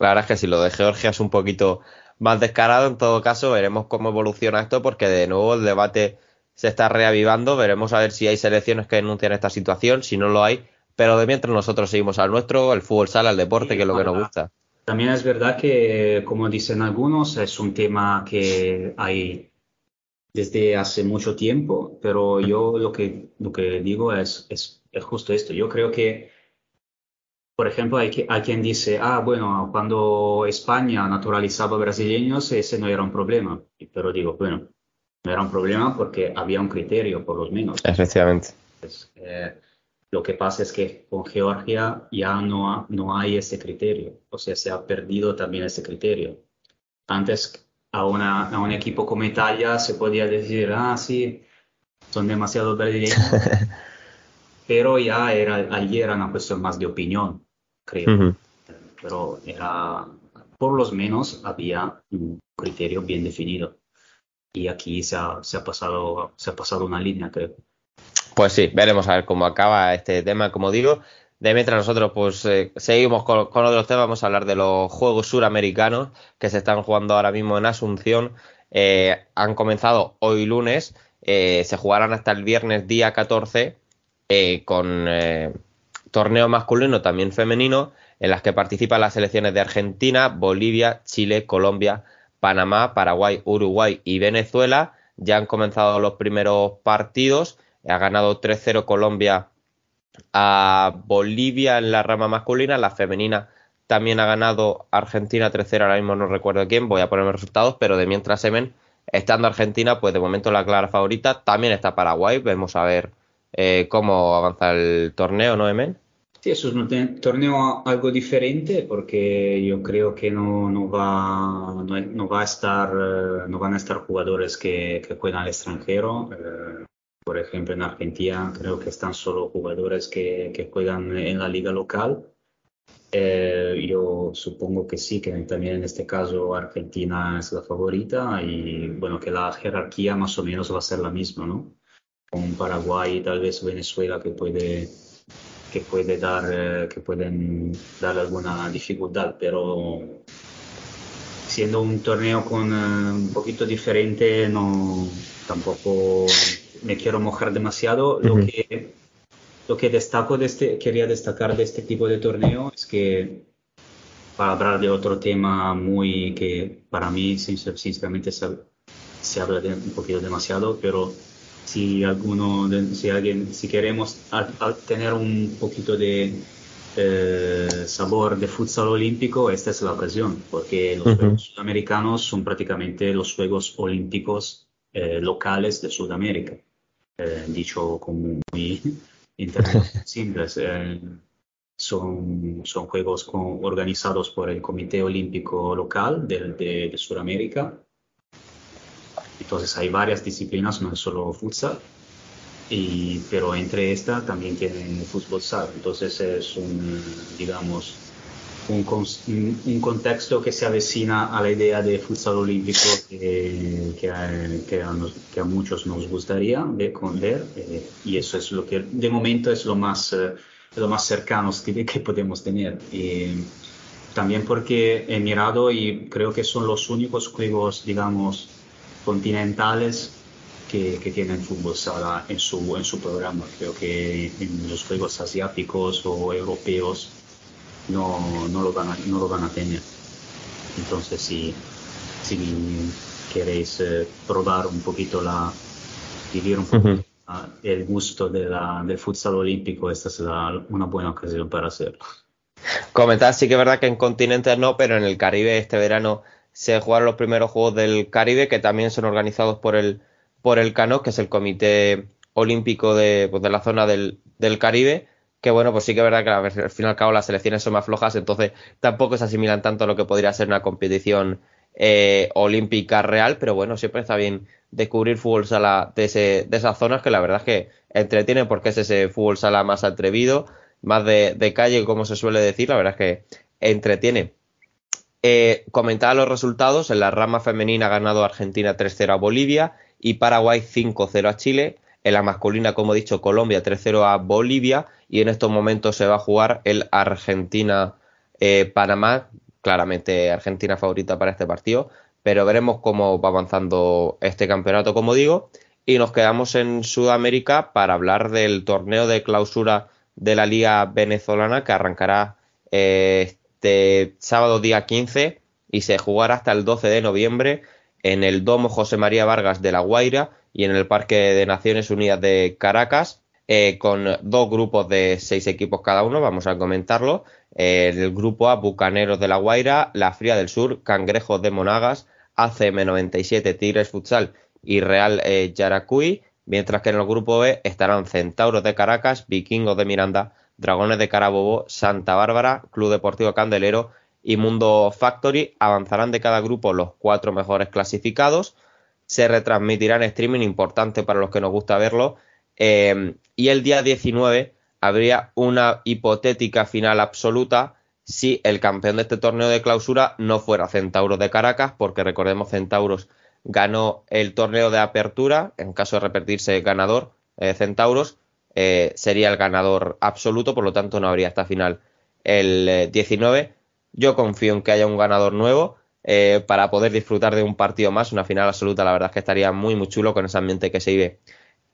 La verdad es que si lo de Georgia es un poquito más descarado, en todo caso, veremos cómo evoluciona esto, porque de nuevo el debate se está reavivando. Veremos a ver si hay selecciones que denuncian esta situación, si no lo hay. Pero de mientras nosotros seguimos al nuestro, el fútbol sala, el deporte, Sí, que es lo que nos gusta. También es verdad que, como dicen algunos, es un tema que hay desde hace mucho tiempo, pero yo lo que, lo que digo es, es, es justo esto. Yo creo que, por ejemplo, hay, que- hay quien dice, ah, bueno, cuando España naturalizaba brasileños, ese no era un problema. Pero digo, bueno, no era un problema porque había un criterio, por lo menos. Efectivamente. Eh, lo que pasa es que con Georgia ya no, ha- no hay ese criterio, o sea, se ha perdido también ese criterio. Antes a, una, a un equipo como Italia se podía decir, ah, sí, son demasiado brasileños, pero ya era, allí era una cuestión más de opinión, creo, Ujú. pero era, por lo menos había un criterio bien definido. Y aquí se ha, se ha pasado, se ha pasado una línea, creo. Pues sí, veremos a ver cómo acaba este tema, como digo. De mientras nosotros pues eh, seguimos con, con otros temas, vamos a hablar de los Juegos Suramericanos que se están jugando ahora mismo en Asunción. Eh, han comenzado hoy lunes, eh, se jugarán hasta el viernes día 14 eh, con torneo masculino, también femenino, en las que participan las selecciones de Argentina, Bolivia, Chile, Colombia, Panamá, Paraguay, Uruguay y Venezuela. Ya han comenzado los primeros partidos. Ha ganado 3-0 Colombia a Bolivia en la rama masculina. La femenina también ha ganado Argentina 3-0. Ahora mismo no recuerdo quién. Voy a ponerme resultados. Pero de mientras se ven, estando Argentina, pues de momento la clara favorita. También está Paraguay. Vamos a ver eh, cómo avanza el torneo, ¿no, Emen? Sí, es un torneo algo diferente porque yo creo que no, va, no va a estar, eh, no van a estar jugadores que, que juegan al extranjero. Eh, por ejemplo, en Argentina creo que están solo jugadores que, que juegan en la liga local. Eh, yo supongo que sí, que también en este caso Argentina es la favorita y bueno, que la jerarquía más o menos va a ser la misma, ¿no? Con Paraguay y tal vez Venezuela que puede que puede dar, eh, que pueden dar alguna dificultad, pero siendo un torneo con eh, un poquito diferente, no tampoco me quiero mojar demasiado. Lo que lo que destaco de este, quería destacar de este tipo de torneo es que para hablar de otro tema muy que para mí sincer- sinceramente se, se habla de un poquito demasiado, pero si alguno, de- si alguien, si queremos al- al tener un poquito de eh, sabor de futsal olímpico, esta es la ocasión, porque los Ujú. Juegos Sudamericanos son prácticamente los Juegos Olímpicos eh, locales de Sudamérica, Eh, dicho como muy simples. eh, son, son juegos con- organizados por el Comité Olímpico Local de, de, de Sudamérica. Entonces hay varias disciplinas, no es solo futsal, y, pero entre estas también tienen fútbol sala. Entonces es un, digamos, un, un- contexto que se avecina a la idea de futsal olímpico que, que, a, que a nos- que a muchos nos gustaría ver, ver, eh, y eso es lo que de momento es lo más, eh, lo más cercano que, podemos tener. Y también porque he mirado y creo que son los únicos juegos, digamos, continentales que, que tienen fútbol sala en su, en su programa. Creo que en los juegos asiáticos o europeos no, no, lo, van a, no lo van a tener. Entonces, si, si queréis eh, probar un poquito la, vivir un ah, el gusto de la, del futsal olímpico, esta es la- una buena ocasión para hacerlo. Comentar, sí que es verdad que en continentes no, pero en el Caribe este verano se jugaron los primeros Juegos del Caribe, que también son organizados por el, por el CANO, que es el Comité Olímpico de, pues, de la zona del, del Caribe, que bueno, pues sí que es verdad que al fin y al cabo las selecciones son más flojas, entonces tampoco se asimilan tanto a lo que podría ser una competición eh, olímpica real, pero bueno, siempre está bien descubrir fútbol sala de, esas zonas que la verdad es que entretiene porque es ese fútbol sala más atrevido, más de, de calle, como se suele decir. La verdad es que entretiene. Eh, comentaba los resultados. En la rama femenina ha ganado Argentina 3-0 a Bolivia y Paraguay 5-0 a Chile. En la masculina, como he dicho, Colombia 3-0 a Bolivia. Y en estos momentos se va a jugar el Argentina-Panamá. Claramente Argentina favorita para este partido. Pero veremos cómo va avanzando este campeonato, como digo. Y nos quedamos en Sudamérica para hablar del torneo de clausura de la Liga Venezolana que arrancará eh, este sábado día 15 y se jugará hasta el 12 de noviembre en el Domo José María Vargas de La Guaira y en el Parque de Naciones Unidas de Caracas, eh, con dos grupos de seis equipos cada uno, vamos a comentarlo. Eh, el grupo A, Bucaneros de La Guaira, La Fría del Sur, Cangrejos de Monagas, ACM 97, Tigres Futsal y Real eh, Yaracuy, mientras que en el grupo B estarán Centauros de Caracas, Vikingos de Miranda, Dragones de Carabobo, Santa Bárbara, Club Deportivo Candelero y Mundo Factory. Avanzarán de cada grupo los cuatro mejores clasificados. Se retransmitirá en streaming, importante para los que nos gusta verlo. Eh, y el día 19 habría una hipotética final absoluta si el campeón de este torneo de clausura no fuera Centauros de Caracas, porque recordemos Centauros ganó el torneo de apertura, en caso de repetirse ganador, eh, Centauros eh, sería el ganador absoluto, por lo tanto no habría esta final el eh, 19. Yo confío en que haya un ganador nuevo eh, para poder disfrutar de un partido más, una final absoluta, la verdad es que estaría muy muy chulo con ese ambiente que se vive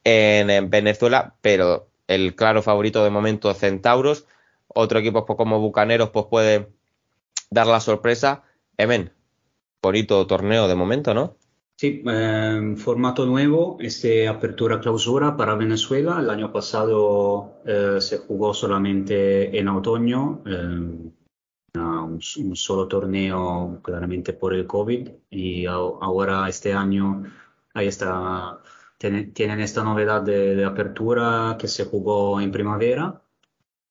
en, en Venezuela, pero el claro favorito de momento es Centauros, otro equipo pues, como Bucaneros pues puede dar la sorpresa. Emen, bonito torneo de momento, ¿no? Sí, eh, formato nuevo, este apertura clausura para Venezuela. El año pasado eh, se jugó solamente en otoño, un, un solo torneo claramente por el COVID y ahora este año ahí está, tienen, tienen esta novedad de, de apertura que se jugó en primavera,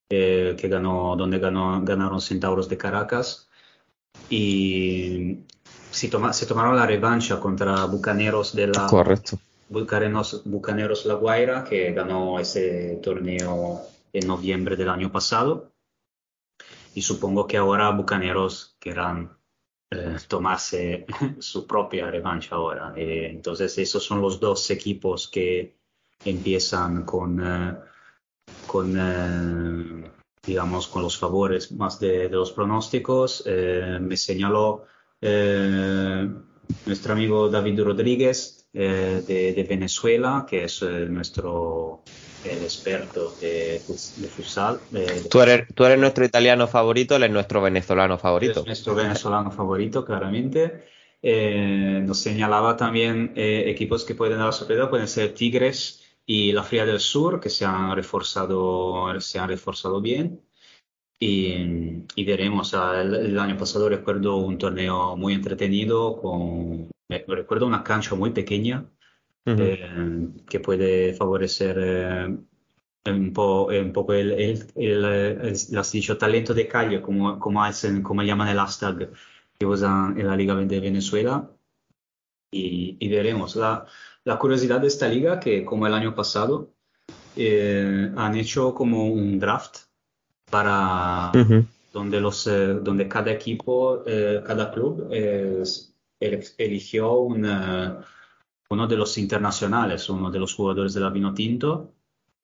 eh, que ganó, donde ganó, ganaron Centauros de Caracas y si toma- se tomaron la revancha contra Bucaneros de la Correcto. Bucaneros, Bucaneros La Guaira, que ganó ese torneo en noviembre del año pasado. Y supongo que ahora Bucaneros querrán eh, tomarse su propia revancha ahora. Eh, entonces, esos son los dos equipos que empiezan con, eh, con eh, digamos, con los favores más de, los pronósticos. Eh, me señaló nuestro amigo David Rodríguez de, de Venezuela, que es nuestro el experto de, de futsal. de- Tú eres, tú eres nuestro italiano favorito, él es nuestro venezolano favorito. es nuestro venezolano favorito, claramente. Eh, nos señalaba también eh, equipos que pueden dar sorpresa, pueden ser Tigres y la Fría del Sur, que se han reforzado, se han reforzado bien. Y, y veremos, sea, el, el año pasado recuerdo un torneo muy entretenido, con, recuerdo una cancha muy pequeña Ujú. eh, que puede favorecer eh, un, po- un poco el, el, el, el- has dicho, talento de calle, como, como, hacen, como llaman el hashtag que usan en la Liga de Venezuela. Y, y veremos. La, la curiosidad de esta liga, que como el año pasado, eh, han hecho como un draft para Ujú. donde, los, eh, donde cada equipo, eh, cada club eh, el- eligió un, eh, uno de los internacionales, uno de los jugadores de la Vinotinto,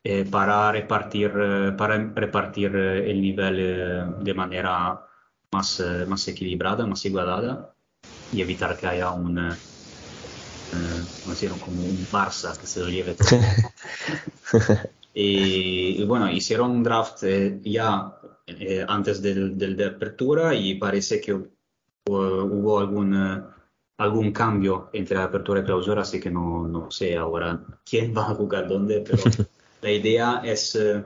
eh, para repartir, eh, para repartir eh, el nivel eh, de manera más, más equilibrada, más igualada y evitar que haya un, eh, como un Barça que se lo lleve todo. Y, y bueno, hicieron un draft eh, ya eh, antes del, del de apertura y parece que hubo, hubo algún, algún cambio entre apertura y clausura, así que no, no sé ahora quién va a jugar dónde, pero la idea es eh,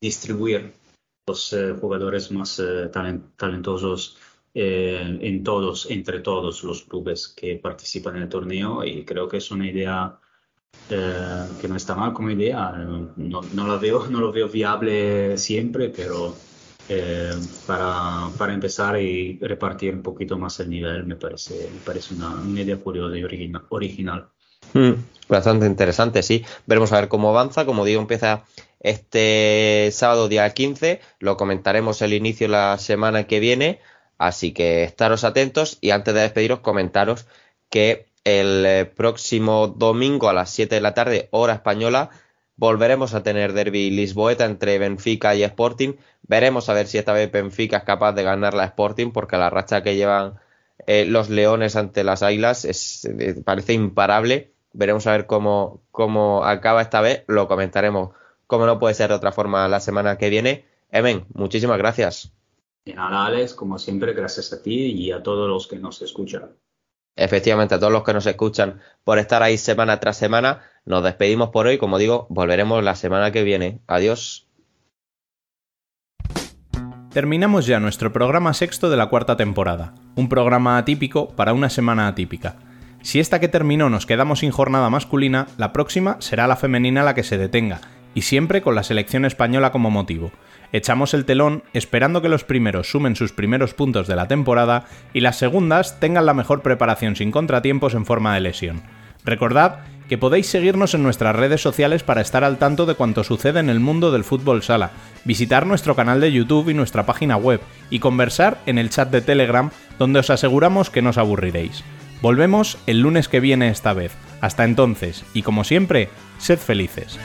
distribuir los eh, jugadores más eh, talen- talentosos eh, en todos, entre todos los clubes que participan en el torneo y creo que es una idea eh, que no está mal como idea, no, no la veo, no lo veo viable siempre, pero eh, para, para empezar y repartir un poquito más el nivel me parece, me parece una, una idea curiosa y origina- original. Mm, Bastante interesante, sí. Veremos a ver cómo avanza. Como digo, empieza este sábado día 15. Lo comentaremos el inicio la semana que viene. Así que estaros atentos y antes de despediros comentaros que el eh, próximo domingo a las 7 de la tarde, hora española, volveremos a tener derby lisboeta entre Benfica y Sporting. Veremos a ver si esta vez Benfica es capaz de ganar la Sporting porque la racha que llevan eh, los Leones ante las Águilas es, eh, parece imparable. Veremos a ver cómo, cómo acaba esta vez. Lo comentaremos como no puede ser de otra forma la semana que viene. Emen, muchísimas gracias. De nada, Alex, como siempre, gracias a ti y a todos los que nos escuchan. Efectivamente, a todos los que nos escuchan por estar ahí semana tras semana, nos despedimos por hoy. Como digo, volveremos la semana que viene. Adiós. Terminamos ya nuestro programa sexto de la cuarta temporada, un programa atípico para una semana atípica. Si esta que terminó nos quedamos sin jornada masculina, la próxima será la femenina la que se detenga, y siempre con la selección española como motivo. Echamos el telón esperando que los primeros sumen sus primeros puntos de la temporada y las segundas tengan la mejor preparación sin contratiempos en forma de lesión. Recordad que podéis seguirnos en nuestras redes sociales para estar al tanto de cuanto sucede en el mundo del fútbol sala, visitar nuestro canal de YouTube y nuestra página web y conversar en el chat de Telegram donde os aseguramos que no os aburriréis. Volvemos el lunes que viene esta vez. Hasta entonces, y como siempre, sed felices.